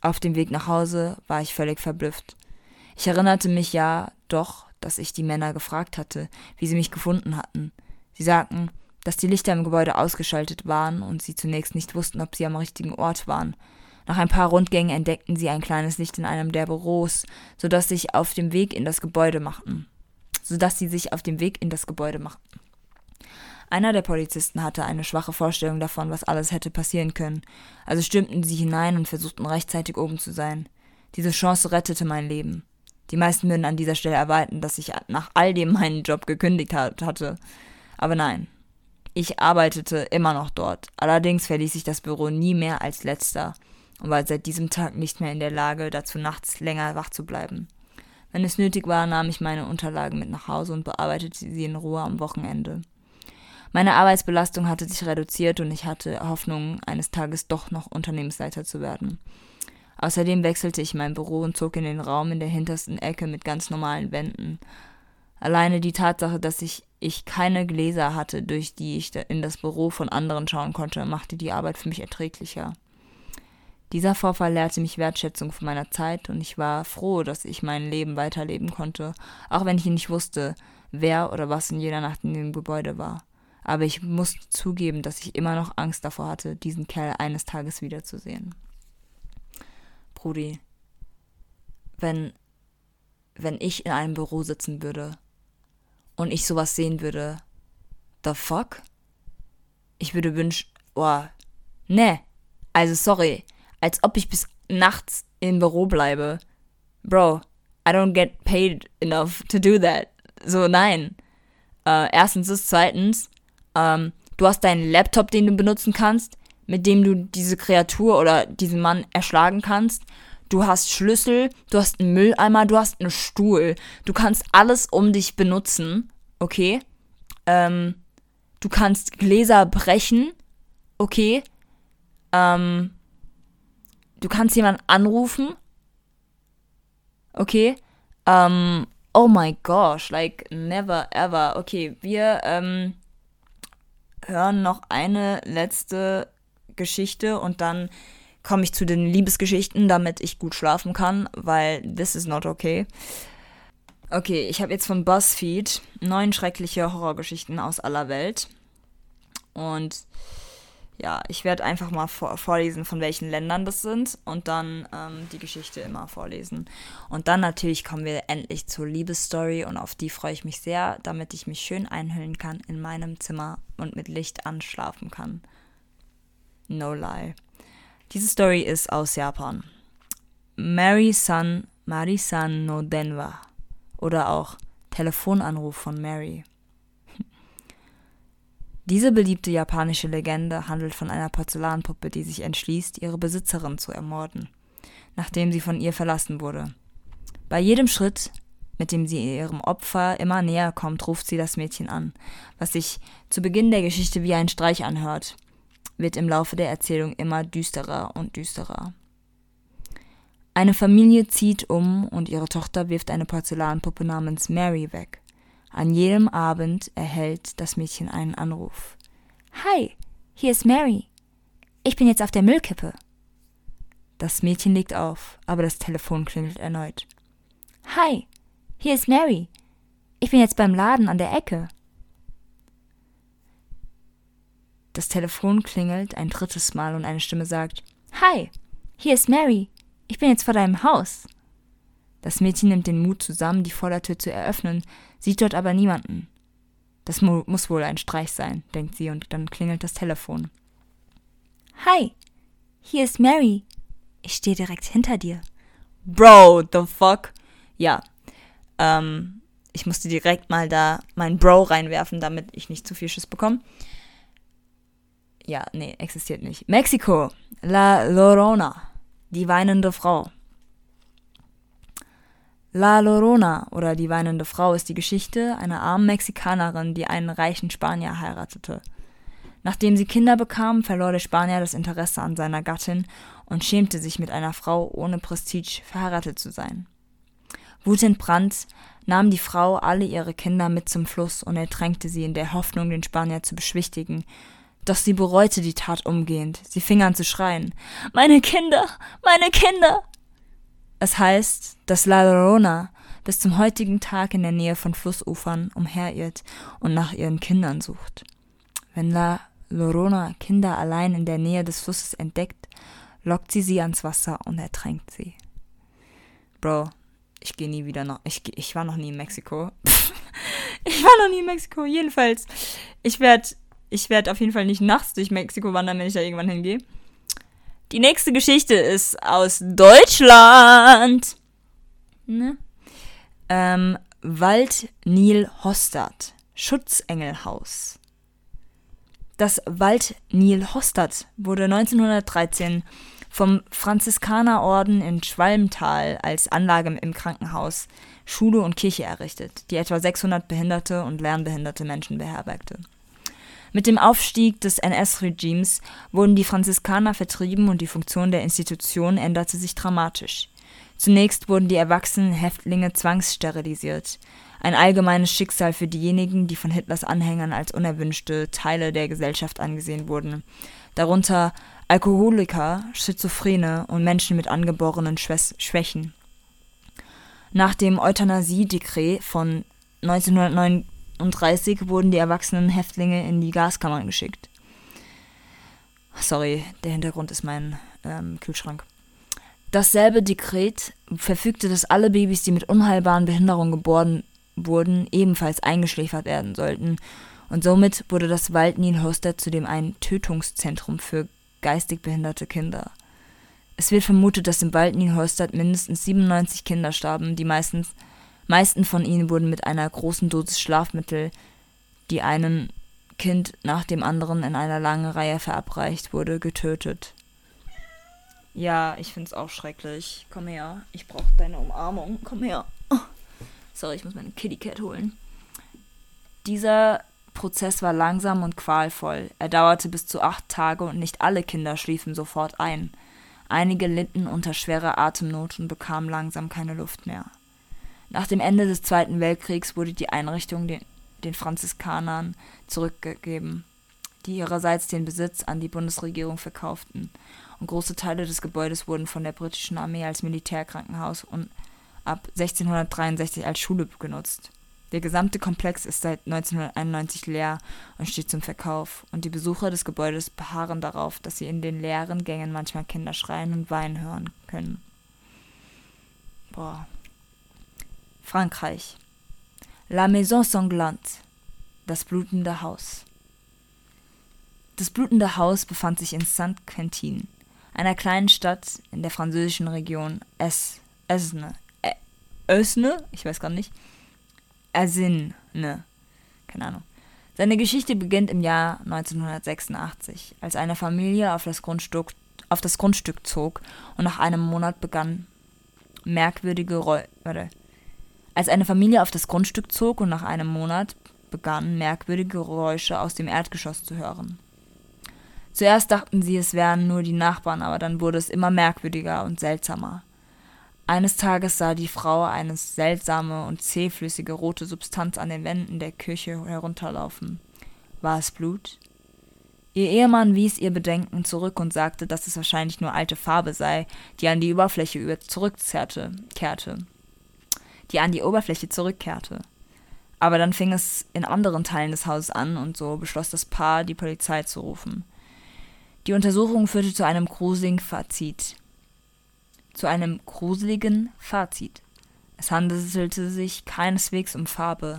Auf dem Weg nach Hause war ich völlig verblüfft. Ich erinnerte mich ja doch, dass ich die Männer gefragt hatte, wie sie mich gefunden hatten. Sie sagten, dass die Lichter im Gebäude ausgeschaltet waren und sie zunächst nicht wussten, ob sie am richtigen Ort waren. Nach ein paar Rundgängen entdeckten sie ein kleines Licht in einem der Büros, so dass sich auf dem Weg in das Gebäude machten sodass sie sich auf dem Weg in das Gebäude machten. Einer der Polizisten hatte eine schwache Vorstellung davon, was alles hätte passieren können, also stürmten sie hinein und versuchten rechtzeitig oben zu sein. Diese Chance rettete mein Leben. Die meisten würden an dieser Stelle erwarten, dass ich nach all dem meinen Job gekündigt hatte. Aber nein. Ich arbeitete immer noch dort. Allerdings verließ ich das Büro nie mehr als letzter und war seit diesem Tag nicht mehr in der Lage, dazu nachts länger wach zu bleiben. Wenn es nötig war, nahm ich meine Unterlagen mit nach Hause und bearbeitete sie in Ruhe am Wochenende. Meine Arbeitsbelastung hatte sich reduziert und ich hatte Hoffnung, eines Tages doch noch Unternehmensleiter zu werden. Außerdem wechselte ich mein Büro und zog in den Raum in der hintersten Ecke mit ganz normalen Wänden. Alleine die Tatsache, dass ich, ich keine Gläser hatte, durch die ich in das Büro von anderen schauen konnte, machte die Arbeit für mich erträglicher. Dieser Vorfall lehrte mich Wertschätzung für meiner Zeit und ich war froh, dass ich mein Leben weiterleben konnte, auch wenn ich nicht wusste, wer oder was in jeder Nacht in dem Gebäude war. Aber ich musste zugeben, dass ich immer noch Angst davor hatte, diesen Kerl eines Tages wiederzusehen. Brudi, wenn, wenn ich in einem Büro sitzen würde und ich sowas sehen würde, the fuck? Ich würde wünschen, oh, ne, also sorry, als ob ich bis nachts im Büro bleibe. Bro, I don't get paid enough to do that. So, nein. Äh, erstens ist, zweitens, ähm, du hast deinen Laptop, den du benutzen kannst, mit dem du diese Kreatur oder diesen Mann erschlagen kannst. Du hast Schlüssel, du hast einen Mülleimer, du hast einen Stuhl. Du kannst alles um dich benutzen, okay? Ähm, du kannst Gläser brechen, okay? Ähm, du kannst jemanden anrufen. Okay. Ähm, oh my gosh, like never ever. Okay, wir ähm, hören noch eine letzte Geschichte und dann komme ich zu den Liebesgeschichten, damit ich gut schlafen kann, weil this is not okay. Okay, ich habe jetzt von BuzzFeed neun schreckliche Horrorgeschichten aus aller Welt. Und ja, ich werde einfach mal vor vorlesen, von welchen Ländern das sind und dann ähm, die Geschichte immer vorlesen. Und dann natürlich kommen wir endlich zur Liebesstory und auf die freue ich mich sehr, damit ich mich schön einhüllen kann in meinem Zimmer und mit Licht anschlafen kann. No lie. Diese Story ist aus Japan. Mary-san Mari-san no Denwa oder auch Telefonanruf von Mary. Diese beliebte japanische Legende handelt von einer Porzellanpuppe, die sich entschließt, ihre Besitzerin zu ermorden, nachdem sie von ihr verlassen wurde. Bei jedem Schritt, mit dem sie ihrem Opfer immer näher kommt, ruft sie das Mädchen an, was sich zu Beginn der Geschichte wie ein Streich anhört. wird im Laufe der Erzählung immer düsterer und düsterer. Eine Familie zieht um und ihre Tochter wirft eine Porzellanpuppe namens Mary weg. An jedem Abend erhält das Mädchen einen Anruf. Hi, hier ist Mary. Ich bin jetzt auf der Müllkippe. Das Mädchen legt auf, aber das Telefon klingelt erneut. Hi, hier ist Mary. Ich bin jetzt beim Laden an der Ecke. Das Telefon klingelt ein drittes Mal und eine Stimme sagt Hi, hier ist Mary. Ich bin jetzt vor deinem Haus. Das Mädchen nimmt den Mut zusammen, die Vordertür zu eröffnen, sieht dort aber niemanden. Das mu muss wohl ein Streich sein, denkt sie, und dann klingelt das Telefon. Hi, hier ist Mary. Ich stehe direkt hinter dir. Bro, the fuck? Ja, ähm, ich musste direkt mal da meinen Bro reinwerfen, damit ich nicht zu viel Schiss bekomme. Ja, nee, existiert nicht. Mexiko, La Lorona, die weinende Frau. La Lorona oder die weinende Frau ist die Geschichte einer armen Mexikanerin, die einen reichen Spanier heiratete. Nachdem sie Kinder bekam, verlor der Spanier das Interesse an seiner Gattin und schämte sich mit einer Frau ohne Prestige verheiratet zu sein. Wutentbrannt nahm die Frau alle ihre Kinder mit zum Fluss und ertränkte sie in der Hoffnung, den Spanier zu beschwichtigen. Doch sie bereute die Tat umgehend. Sie fing an zu schreien. Meine Kinder, meine Kinder! Es heißt, dass La Llorona bis zum heutigen Tag in der Nähe von Flussufern umherirrt und nach ihren Kindern sucht. Wenn La Llorona Kinder allein in der Nähe des Flusses entdeckt, lockt sie sie ans Wasser und ertränkt sie. Bro, ich gehe nie wieder nach. Ich, ich war noch nie in Mexiko. (laughs) ich war noch nie in Mexiko. Jedenfalls, ich werde ich werd auf jeden Fall nicht nachts durch Mexiko wandern, wenn ich da irgendwann hingehe. Die nächste Geschichte ist aus Deutschland. Ne? Ähm, Wald Nil Hostad. Schutzengelhaus. Das Wald Nil Hostad wurde 1913 vom Franziskanerorden in Schwalmtal als Anlage im Krankenhaus, Schule und Kirche errichtet, die etwa 600 behinderte und lernbehinderte Menschen beherbergte. Mit dem Aufstieg des NS-Regimes wurden die Franziskaner vertrieben und die Funktion der Institution änderte sich dramatisch. Zunächst wurden die erwachsenen Häftlinge zwangssterilisiert, ein allgemeines Schicksal für diejenigen, die von Hitlers Anhängern als unerwünschte Teile der Gesellschaft angesehen wurden, darunter Alkoholiker, Schizophrene und Menschen mit angeborenen Schwächen. Nach dem Euthanasie-Dekret von 1909 1930 wurden die erwachsenen Häftlinge in die Gaskammern geschickt. Sorry, der Hintergrund ist mein ähm, Kühlschrank. Dasselbe Dekret verfügte, dass alle Babys, die mit unheilbaren Behinderungen geboren wurden, ebenfalls eingeschläfert werden sollten. Und somit wurde das Waldnil-Hostet zudem ein Tötungszentrum für geistig behinderte Kinder. Es wird vermutet, dass im Waldnil-Hostet mindestens 97 Kinder starben, die meistens meisten von ihnen wurden mit einer großen Dosis Schlafmittel, die einem Kind nach dem anderen in einer langen Reihe verabreicht wurde, getötet. Ja, ich find's auch schrecklich. Komm her, ich brauche deine Umarmung. Komm her. Oh. Sorry, ich muss meine Kitty Cat holen. Dieser Prozess war langsam und qualvoll. Er dauerte bis zu acht Tage und nicht alle Kinder schliefen sofort ein. Einige litten unter schwerer Atemnot und bekamen langsam keine Luft mehr. Nach dem Ende des Zweiten Weltkriegs wurde die Einrichtung den, den Franziskanern zurückgegeben, die ihrerseits den Besitz an die Bundesregierung verkauften, und große Teile des Gebäudes wurden von der britischen Armee als Militärkrankenhaus und ab 1663 als Schule genutzt. Der gesamte Komplex ist seit 1991 leer und steht zum Verkauf, und die Besucher des Gebäudes beharren darauf, dass sie in den leeren Gängen manchmal Kinder schreien und weinen hören können. Boah, Frankreich. La Maison Sanglante. Das blutende Haus. Das blutende Haus befand sich in Saint-Quentin, einer kleinen Stadt in der französischen Region Es, Esne. Äh, Ösne? Ich weiß gar nicht. Ersine. Keine Ahnung. Seine Geschichte beginnt im Jahr 1986, als eine Familie auf das Grundstück, auf das Grundstück zog und nach einem Monat begann merkwürdige warte, als eine Familie auf das Grundstück zog und nach einem Monat begannen merkwürdige Geräusche aus dem Erdgeschoss zu hören. Zuerst dachten sie, es wären nur die Nachbarn, aber dann wurde es immer merkwürdiger und seltsamer. Eines Tages sah die Frau eine seltsame und zähflüssige rote Substanz an den Wänden der Küche herunterlaufen. War es Blut? Ihr Ehemann wies ihr Bedenken zurück und sagte, dass es wahrscheinlich nur alte Farbe sei, die an die Oberfläche zurückkehrte, die an die Oberfläche zurückkehrte. Aber dann fing es in anderen Teilen des Hauses an und so beschloss das Paar, die Polizei zu rufen. Die Untersuchung führte zu einem gruseligen Fazit. Zu einem gruseligen Fazit. Es handelte sich keineswegs um Farbe,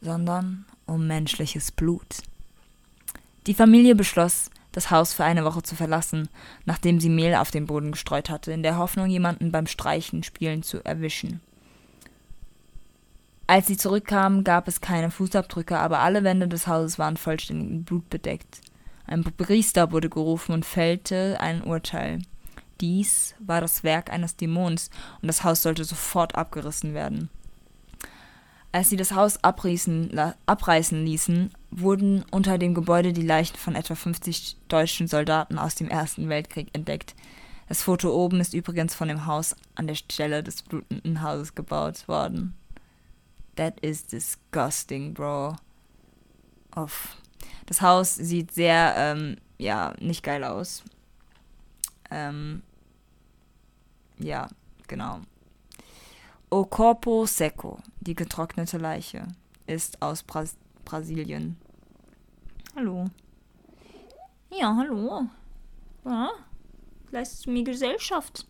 sondern um menschliches Blut. Die Familie beschloss, das Haus für eine Woche zu verlassen, nachdem sie Mehl auf den Boden gestreut hatte, in der Hoffnung, jemanden beim Streichen spielen zu erwischen. Als sie zurückkamen, gab es keine Fußabdrücke, aber alle Wände des Hauses waren vollständig mit Blut bedeckt. Ein Priester wurde gerufen und fällte ein Urteil. Dies war das Werk eines Dämons und das Haus sollte sofort abgerissen werden. Als sie das Haus abreißen, abreißen ließen, wurden unter dem Gebäude die Leichen von etwa 50 deutschen Soldaten aus dem Ersten Weltkrieg entdeckt. Das Foto oben ist übrigens von dem Haus an der Stelle des blutenden Hauses gebaut worden. That is disgusting, bro. Off. Das Haus sieht sehr, ähm, ja, nicht geil aus. Ähm, ja, genau. O Corpo Seco, die getrocknete Leiche, ist aus Bras Brasilien. Hallo. Ja, hallo. Ja, leistest du mir Gesellschaft?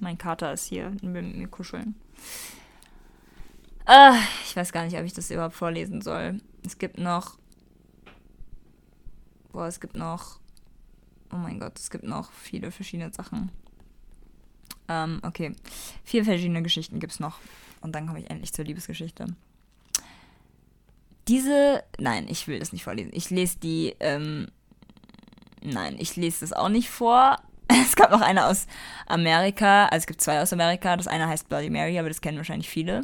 Mein Kater ist hier will mit mir kuscheln. Äh, ich weiß gar nicht, ob ich das überhaupt vorlesen soll. Es gibt noch. Boah, es gibt noch. Oh mein Gott, es gibt noch viele verschiedene Sachen. Ähm, okay. Vier verschiedene Geschichten gibt es noch. Und dann komme ich endlich zur Liebesgeschichte. Diese. Nein, ich will das nicht vorlesen. Ich lese die. Ähm, nein, ich lese das auch nicht vor. (laughs) Es gab noch eine aus Amerika. Also es gibt zwei aus Amerika. Das eine heißt Bloody Mary, aber das kennen wahrscheinlich viele.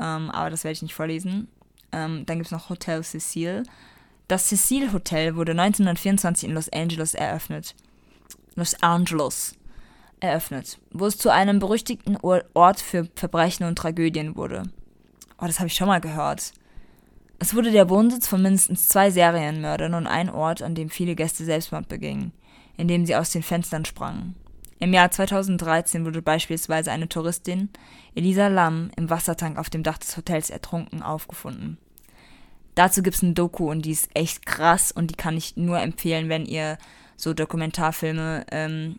Ähm, aber das werde ich nicht vorlesen. Ähm, dann gibt es noch Hotel Cecile. Das Cecile Hotel wurde 1924 in Los Angeles eröffnet. Los Angeles eröffnet, wo es zu einem berüchtigten Ort für Verbrechen und Tragödien wurde. Oh, das habe ich schon mal gehört. Es wurde der Wohnsitz von mindestens zwei Serienmördern und ein Ort, an dem viele Gäste Selbstmord begingen, indem sie aus den Fenstern sprangen. Im Jahr 2013 wurde beispielsweise eine Touristin, Elisa Lam, im Wassertank auf dem Dach des Hotels ertrunken aufgefunden. Dazu gibt es ein Doku und die ist echt krass und die kann ich nur empfehlen, wenn ihr so Dokumentarfilme ähm,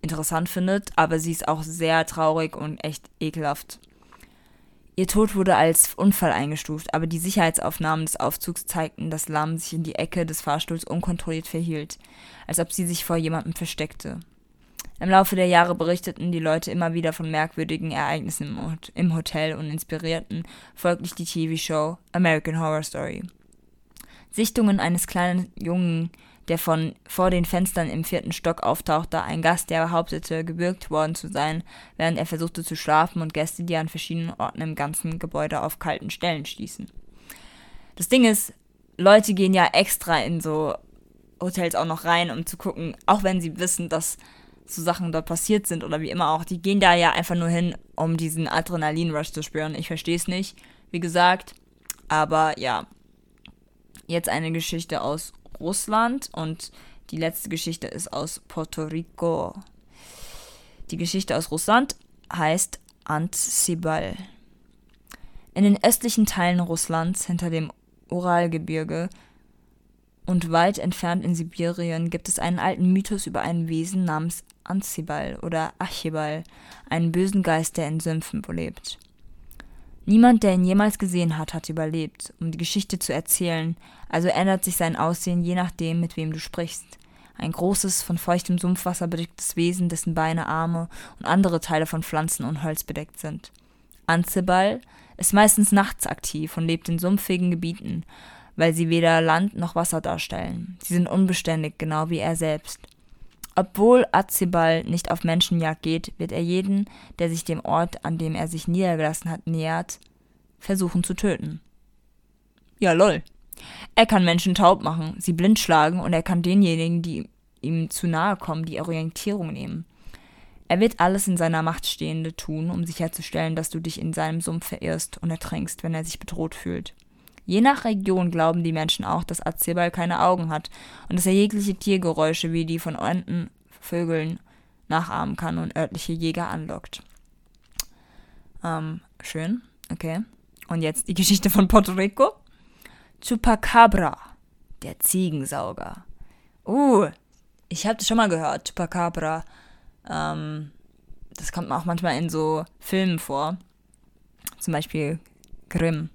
interessant findet, aber sie ist auch sehr traurig und echt ekelhaft. Ihr Tod wurde als Unfall eingestuft, aber die Sicherheitsaufnahmen des Aufzugs zeigten, dass Lam sich in die Ecke des Fahrstuhls unkontrolliert verhielt, als ob sie sich vor jemandem versteckte. Im Laufe der Jahre berichteten die Leute immer wieder von merkwürdigen Ereignissen im Hotel und inspirierten folglich die TV-Show American Horror Story. Sichtungen eines kleinen Jungen der von vor den Fenstern im vierten Stock auftauchte, ein Gast, der behauptete, gewürgt worden zu sein, während er versuchte zu schlafen und Gäste, die an verschiedenen Orten im ganzen Gebäude auf kalten Stellen stießen. Das Ding ist, Leute gehen ja extra in so Hotels auch noch rein, um zu gucken, auch wenn sie wissen, dass so Sachen dort passiert sind oder wie immer auch, die gehen da ja einfach nur hin, um diesen Adrenalin-Rush zu spüren. Ich verstehe es nicht, wie gesagt, aber ja. Jetzt eine Geschichte aus Russland und die letzte Geschichte ist aus Puerto Rico. Die Geschichte aus Russland heißt Antsibal. In den östlichen Teilen Russlands hinter dem Uralgebirge und weit entfernt in Sibirien gibt es einen alten Mythos über ein Wesen namens Anzibal oder Archibal, einen bösen Geist, der in Sümpfen lebt. Niemand, der ihn jemals gesehen hat, hat überlebt, um die Geschichte zu erzählen, also ändert sich sein Aussehen je nachdem, mit wem du sprichst. Ein großes, von feuchtem Sumpfwasser bedecktes Wesen, dessen Beine, Arme und andere Teile von Pflanzen und Holz bedeckt sind. Anzebal ist meistens nachts aktiv und lebt in sumpfigen Gebieten, weil sie weder Land noch Wasser darstellen. Sie sind unbeständig, genau wie er selbst. Obwohl Azibal nicht auf Menschenjagd geht, wird er jeden, der sich dem Ort, an dem er sich niedergelassen hat, nähert, versuchen zu töten. Ja, lol. Er kann Menschen taub machen, sie blind schlagen und er kann denjenigen, die ihm zu nahe kommen, die Orientierung nehmen. Er wird alles in seiner Macht Stehende tun, um sicherzustellen, dass du dich in seinem Sumpf verirrst und ertränkst, wenn er sich bedroht fühlt. Je nach Region glauben die Menschen auch, dass Azebal keine Augen hat und dass er jegliche Tiergeräusche wie die von Enten, Vögeln nachahmen kann und örtliche Jäger anlockt. Ähm, schön, okay. Und jetzt die (laughs) Geschichte von Puerto Rico. Chupacabra, der Ziegensauger. Uh, ich habe das schon mal gehört, Chupacabra. Ähm, das kommt auch manchmal in so Filmen vor. Zum Beispiel Grimm.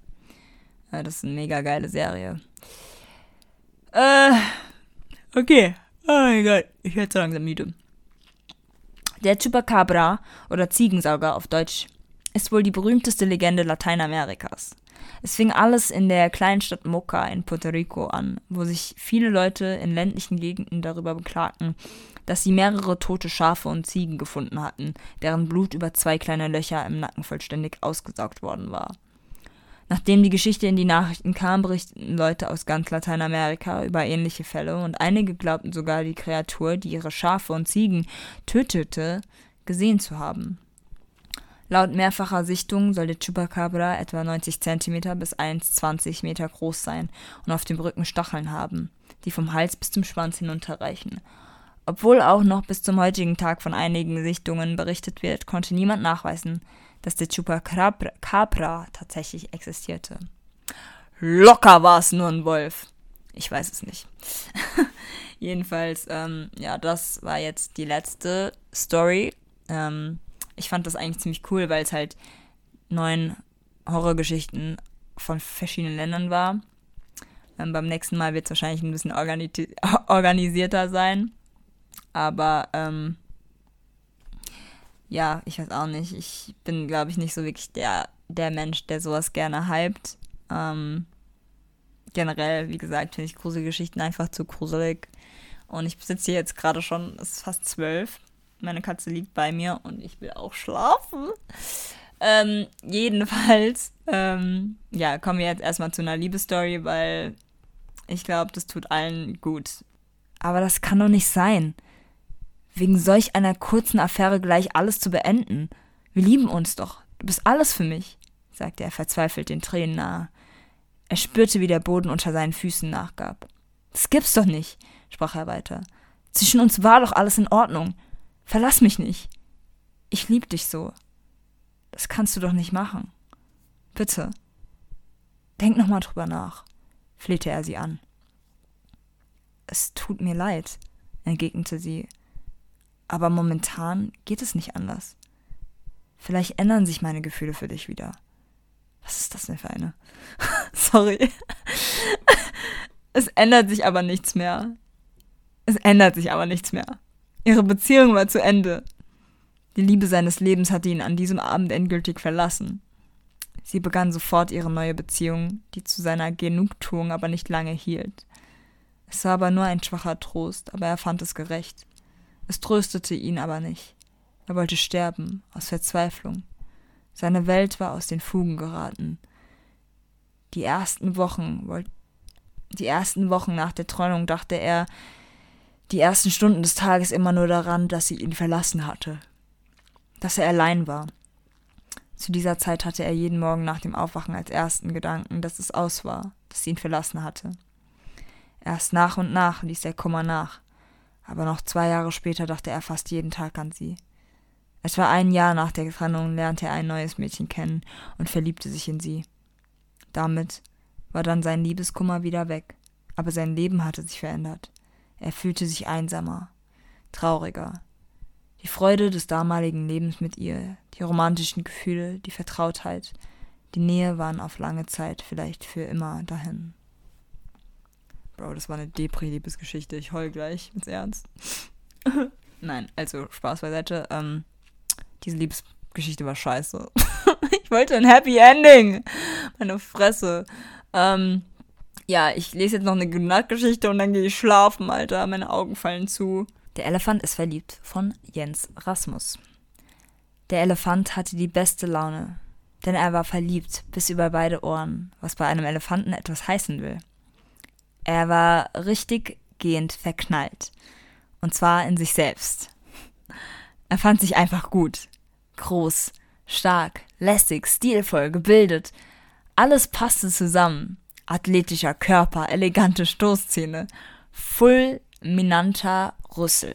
Ja, das ist eine mega geile Serie. Äh, okay. Oh mein Gott, ich werde so langsam müde. Der Chupacabra oder Ziegensauger auf Deutsch ist wohl die berühmteste Legende Lateinamerikas. Es fing alles in der kleinen Stadt Moca in Puerto Rico an, wo sich viele Leute in ländlichen Gegenden darüber beklagten, dass sie mehrere tote Schafe und Ziegen gefunden hatten, deren Blut über zwei kleine Löcher im Nacken vollständig ausgesaugt worden war. Nachdem die Geschichte in die Nachrichten kam, berichteten Leute aus ganz Lateinamerika über ähnliche Fälle und einige glaubten sogar, die Kreatur, die ihre Schafe und Ziegen tötete, gesehen zu haben. Laut mehrfacher Sichtungen soll der Chupacabra etwa 90 cm bis 1,20 Meter groß sein und auf dem Rücken Stacheln haben, die vom Hals bis zum Schwanz hinunterreichen. Obwohl auch noch bis zum heutigen Tag von einigen Sichtungen berichtet wird, konnte niemand nachweisen, dass der Chupacabra tatsächlich existierte. Locker war es nur ein Wolf. Ich weiß es nicht. (laughs) Jedenfalls, ähm, ja, das war jetzt die letzte Story. Ähm, ich fand das eigentlich ziemlich cool, weil es halt neun Horrorgeschichten von verschiedenen Ländern war. Ähm, beim nächsten Mal wird es wahrscheinlich ein bisschen organi (laughs) organisierter sein. Aber ähm, ja, ich weiß auch nicht. Ich bin, glaube ich, nicht so wirklich der, der Mensch, der sowas gerne hypt. Ähm, generell, wie gesagt, finde ich gruselige Geschichten einfach zu gruselig. Und ich sitze hier jetzt gerade schon, es ist fast zwölf. Meine Katze liegt bei mir und ich will auch schlafen. Ähm, jedenfalls, ähm, ja, kommen wir jetzt erstmal zu einer Liebesstory, weil ich glaube, das tut allen gut. Aber das kann doch nicht sein wegen solch einer kurzen Affäre gleich alles zu beenden. Wir lieben uns doch. Du bist alles für mich, sagte er verzweifelt den Tränen nahe. Er spürte, wie der Boden unter seinen Füßen nachgab. Das gibt's doch nicht, sprach er weiter. Zwischen uns war doch alles in Ordnung. Verlass mich nicht. Ich lieb dich so. Das kannst du doch nicht machen. Bitte. Denk noch mal drüber nach, flehte er sie an. Es tut mir leid, entgegnete sie aber momentan geht es nicht anders. Vielleicht ändern sich meine Gefühle für dich wieder. Was ist das denn für eine? (laughs) Sorry. es ändert sich aber nichts mehr. Es ändert sich aber nichts mehr. Ihre Beziehung war zu Ende. Die Liebe seines Lebens hatte ihn an diesem Abend endgültig verlassen. Sie begann sofort ihre neue Beziehung, die zu seiner Genugtuung aber nicht lange hielt. Es war aber nur ein schwacher Trost, aber er fand es gerecht. Es tröstete ihn aber nicht. Er wollte sterben, aus Verzweiflung. Seine Welt war aus den Fugen geraten. Die ersten Wochen, die ersten Wochen nach der Trennung dachte er, die ersten Stunden des Tages immer nur daran, dass sie ihn verlassen hatte. Dass er allein war. Zu dieser Zeit hatte er jeden Morgen nach dem Aufwachen als ersten Gedanken, dass es aus war, dass sie ihn verlassen hatte. Erst nach und nach ließ der Kummer nach aber noch zwei Jahre später dachte er fast jeden Tag an sie. Etwa ein Jahr nach der Trennung lernte er ein neues Mädchen kennen und verliebte sich in sie. Damit war dann sein Liebeskummer wieder weg, aber sein Leben hatte sich verändert. Er fühlte sich einsamer, trauriger. Die Freude des damaligen Lebens mit ihr, die romantischen Gefühle, die Vertrautheit, die Nähe waren auf lange Zeit, vielleicht für immer dahin. Bro, das war eine Depri-Liebesgeschichte. Ich heul gleich, ins Ernst. (laughs) Nein, also Spaß beiseite. Ähm, diese Liebesgeschichte war scheiße. (laughs) ich wollte ein Happy Ending. Meine Fresse. Ähm, ja, ich lese jetzt noch eine Nachtgeschichte und dann gehe ich schlafen, Alter. Meine Augen fallen zu. Der Elefant ist verliebt von Jens Rasmus. Der Elefant hatte die beste Laune, denn er war verliebt bis über beide Ohren, was bei einem Elefanten etwas heißen will. Er war richtig gehend verknallt. Und zwar in sich selbst. Er fand sich einfach gut. Groß, stark, lässig, stilvoll, gebildet. Alles passte zusammen. Athletischer Körper, elegante Stoßzähne, fulminanter Rüssel.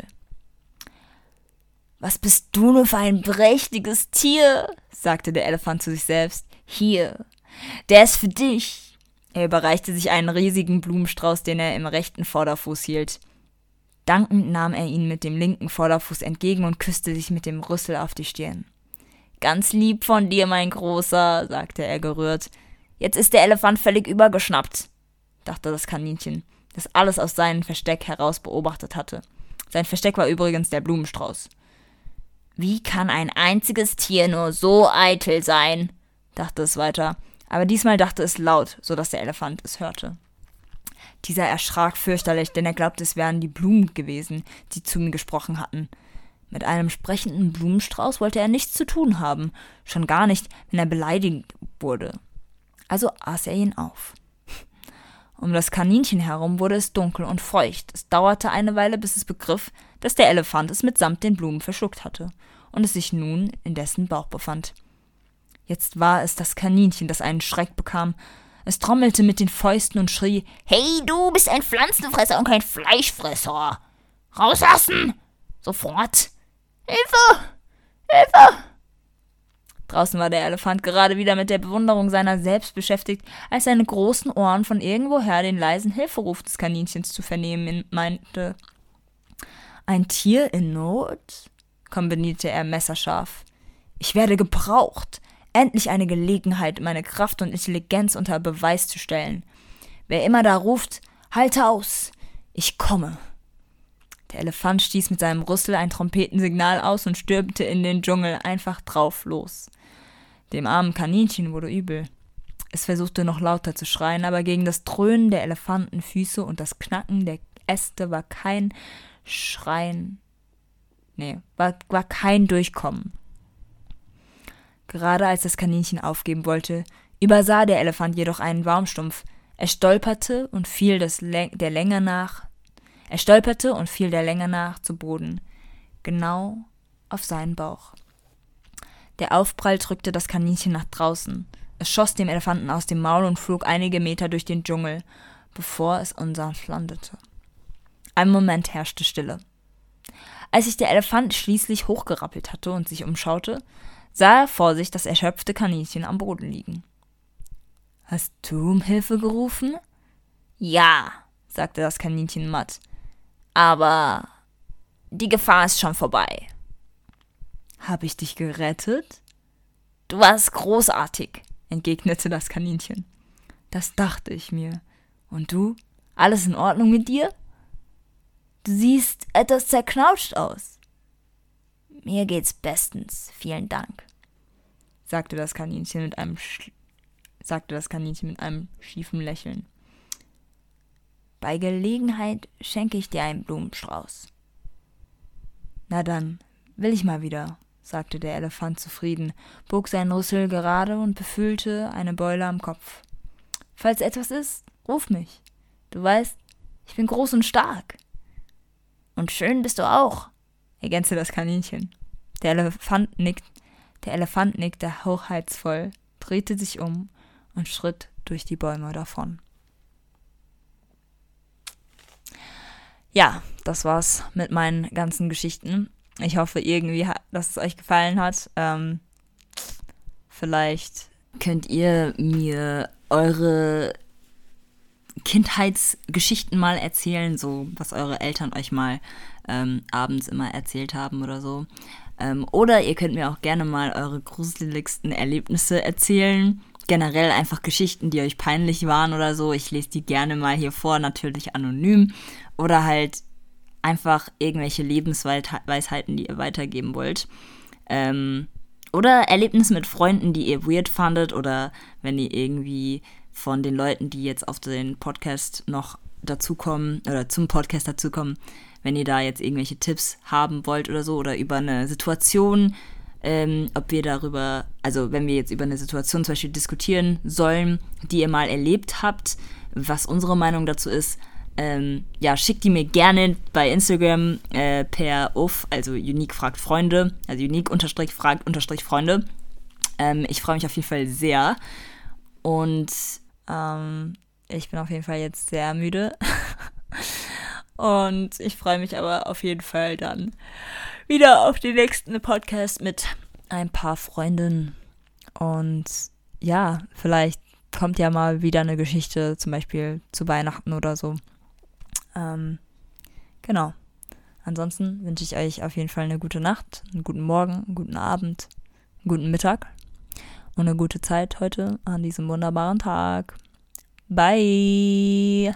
Was bist du nur für ein prächtiges Tier, sagte der Elefant zu sich selbst. Hier, der ist für dich. Er überreichte sich einen riesigen Blumenstrauß, den er im rechten Vorderfuß hielt. Dankend nahm er ihn mit dem linken Vorderfuß entgegen und küsste sich mit dem Rüssel auf die Stirn. Ganz lieb von dir, mein Großer, sagte er gerührt. Jetzt ist der Elefant völlig übergeschnappt, dachte das Kaninchen, das alles aus seinem Versteck heraus beobachtet hatte. Sein Versteck war übrigens der Blumenstrauß. Wie kann ein einziges Tier nur so eitel sein? dachte es weiter, aber diesmal dachte es laut, so dass der Elefant es hörte. Dieser erschrak fürchterlich, denn er glaubte, es wären die Blumen gewesen, die zu ihm gesprochen hatten. Mit einem sprechenden Blumenstrauß wollte er nichts zu tun haben, schon gar nicht, wenn er beleidigt wurde. Also aß er ihn auf. Um das Kaninchen herum wurde es dunkel und feucht. Es dauerte eine Weile, bis es begriff, dass der Elefant es mitsamt den Blumen verschluckt hatte und es sich nun in dessen Bauch befand. Jetzt war es das Kaninchen, das einen Schreck bekam. Es trommelte mit den Fäusten und schrie: Hey, du bist ein Pflanzenfresser und kein Fleischfresser! Rauslassen! Sofort! Hilfe! Hilfe! Draußen war der Elefant gerade wieder mit der Bewunderung seiner selbst beschäftigt, als seine großen Ohren von irgendwoher den leisen Hilferuf des Kaninchens zu vernehmen meinte. Ein Tier in Not? kombinierte er messerscharf. Ich werde gebraucht endlich eine Gelegenheit, meine Kraft und Intelligenz unter Beweis zu stellen. Wer immer da ruft, halte aus, ich komme. Der Elefant stieß mit seinem Rüssel ein Trompetensignal aus und stürmte in den Dschungel einfach drauf los. Dem armen Kaninchen wurde übel. Es versuchte noch lauter zu schreien, aber gegen das Dröhnen der Elefantenfüße und das Knacken der Äste war kein Schreien. Nee, war, war kein Durchkommen. Gerade als das Kaninchen aufgeben wollte, übersah der Elefant jedoch einen Baumstumpf. Er stolperte und fiel der Länge nach. Er stolperte und fiel der Länge nach zu Boden, genau auf seinen Bauch. Der Aufprall drückte das Kaninchen nach draußen. Es schoss dem Elefanten aus dem Maul und flog einige Meter durch den Dschungel, bevor es unsanft landete. Einen Moment herrschte Stille. Als sich der Elefant schließlich hochgerappelt hatte und sich umschaute, sah er vor sich das erschöpfte Kaninchen am Boden liegen. Hast du um Hilfe gerufen? Ja, sagte das Kaninchen matt. Aber die Gefahr ist schon vorbei. Hab ich dich gerettet? Du warst großartig, entgegnete das Kaninchen. Das dachte ich mir. Und du? Alles in Ordnung mit dir? Du siehst etwas zerknautscht aus. Mir geht's bestens, vielen Dank, sagte das Kaninchen mit einem sagte das Kaninchen mit einem schiefen Lächeln. Bei Gelegenheit schenke ich dir einen Blumenstrauß. Na dann, will ich mal wieder, sagte der Elefant zufrieden, bog seinen Rüssel gerade und befühlte eine Beule am Kopf. Falls etwas ist, ruf mich. Du weißt, ich bin groß und stark. Und schön bist du auch, ergänzte das Kaninchen. Der Elefant nickt, der Elefant nickte hochheitsvoll, drehte sich um und schritt durch die Bäume davon. Ja, das war's mit meinen ganzen Geschichten. Ich hoffe irgendwie, dass es euch gefallen hat. Ähm, vielleicht könnt ihr mir eure Kindheitsgeschichten mal erzählen, so was eure Eltern euch mal ähm, abends immer erzählt haben oder so. Ähm, oder ihr könnt mir auch gerne mal eure gruseligsten Erlebnisse erzählen. Generell einfach Geschichten, die euch peinlich waren oder so. Ich lese die gerne mal hier vor, natürlich anonym. Oder halt einfach irgendwelche Lebensweisheiten, die ihr weitergeben wollt. Ähm, oder Erlebnisse mit Freunden, die ihr weird fandet. Oder wenn ihr irgendwie von den Leuten, die jetzt auf den Podcast noch dazukommen oder zum Podcast dazukommen, wenn ihr da jetzt irgendwelche Tipps haben wollt oder so oder über eine Situation ähm, ob wir darüber, also wenn wir jetzt über eine Situation zum Beispiel diskutieren sollen, die ihr mal erlebt habt, was unsere Meinung dazu ist, ähm, ja, schickt die mir gerne bei Instagram äh, per uff, also unique fragt Freunde, also unique unterstrich fragt unterstrich Freunde. Ähm, ich freue mich auf jeden Fall sehr. Und ähm, ich bin auf jeden Fall jetzt sehr müde. (laughs) Und ich freue mich aber auf jeden Fall dann wieder auf den nächsten Podcast mit ein paar Freundinnen. Und ja, vielleicht kommt ja mal wieder eine Geschichte, zum Beispiel zu Weihnachten oder so. Ähm, genau. Ansonsten wünsche ich euch auf jeden Fall eine gute Nacht, einen guten Morgen, einen guten Abend, einen guten Mittag und eine gute Zeit heute an diesem wunderbaren Tag. Bye!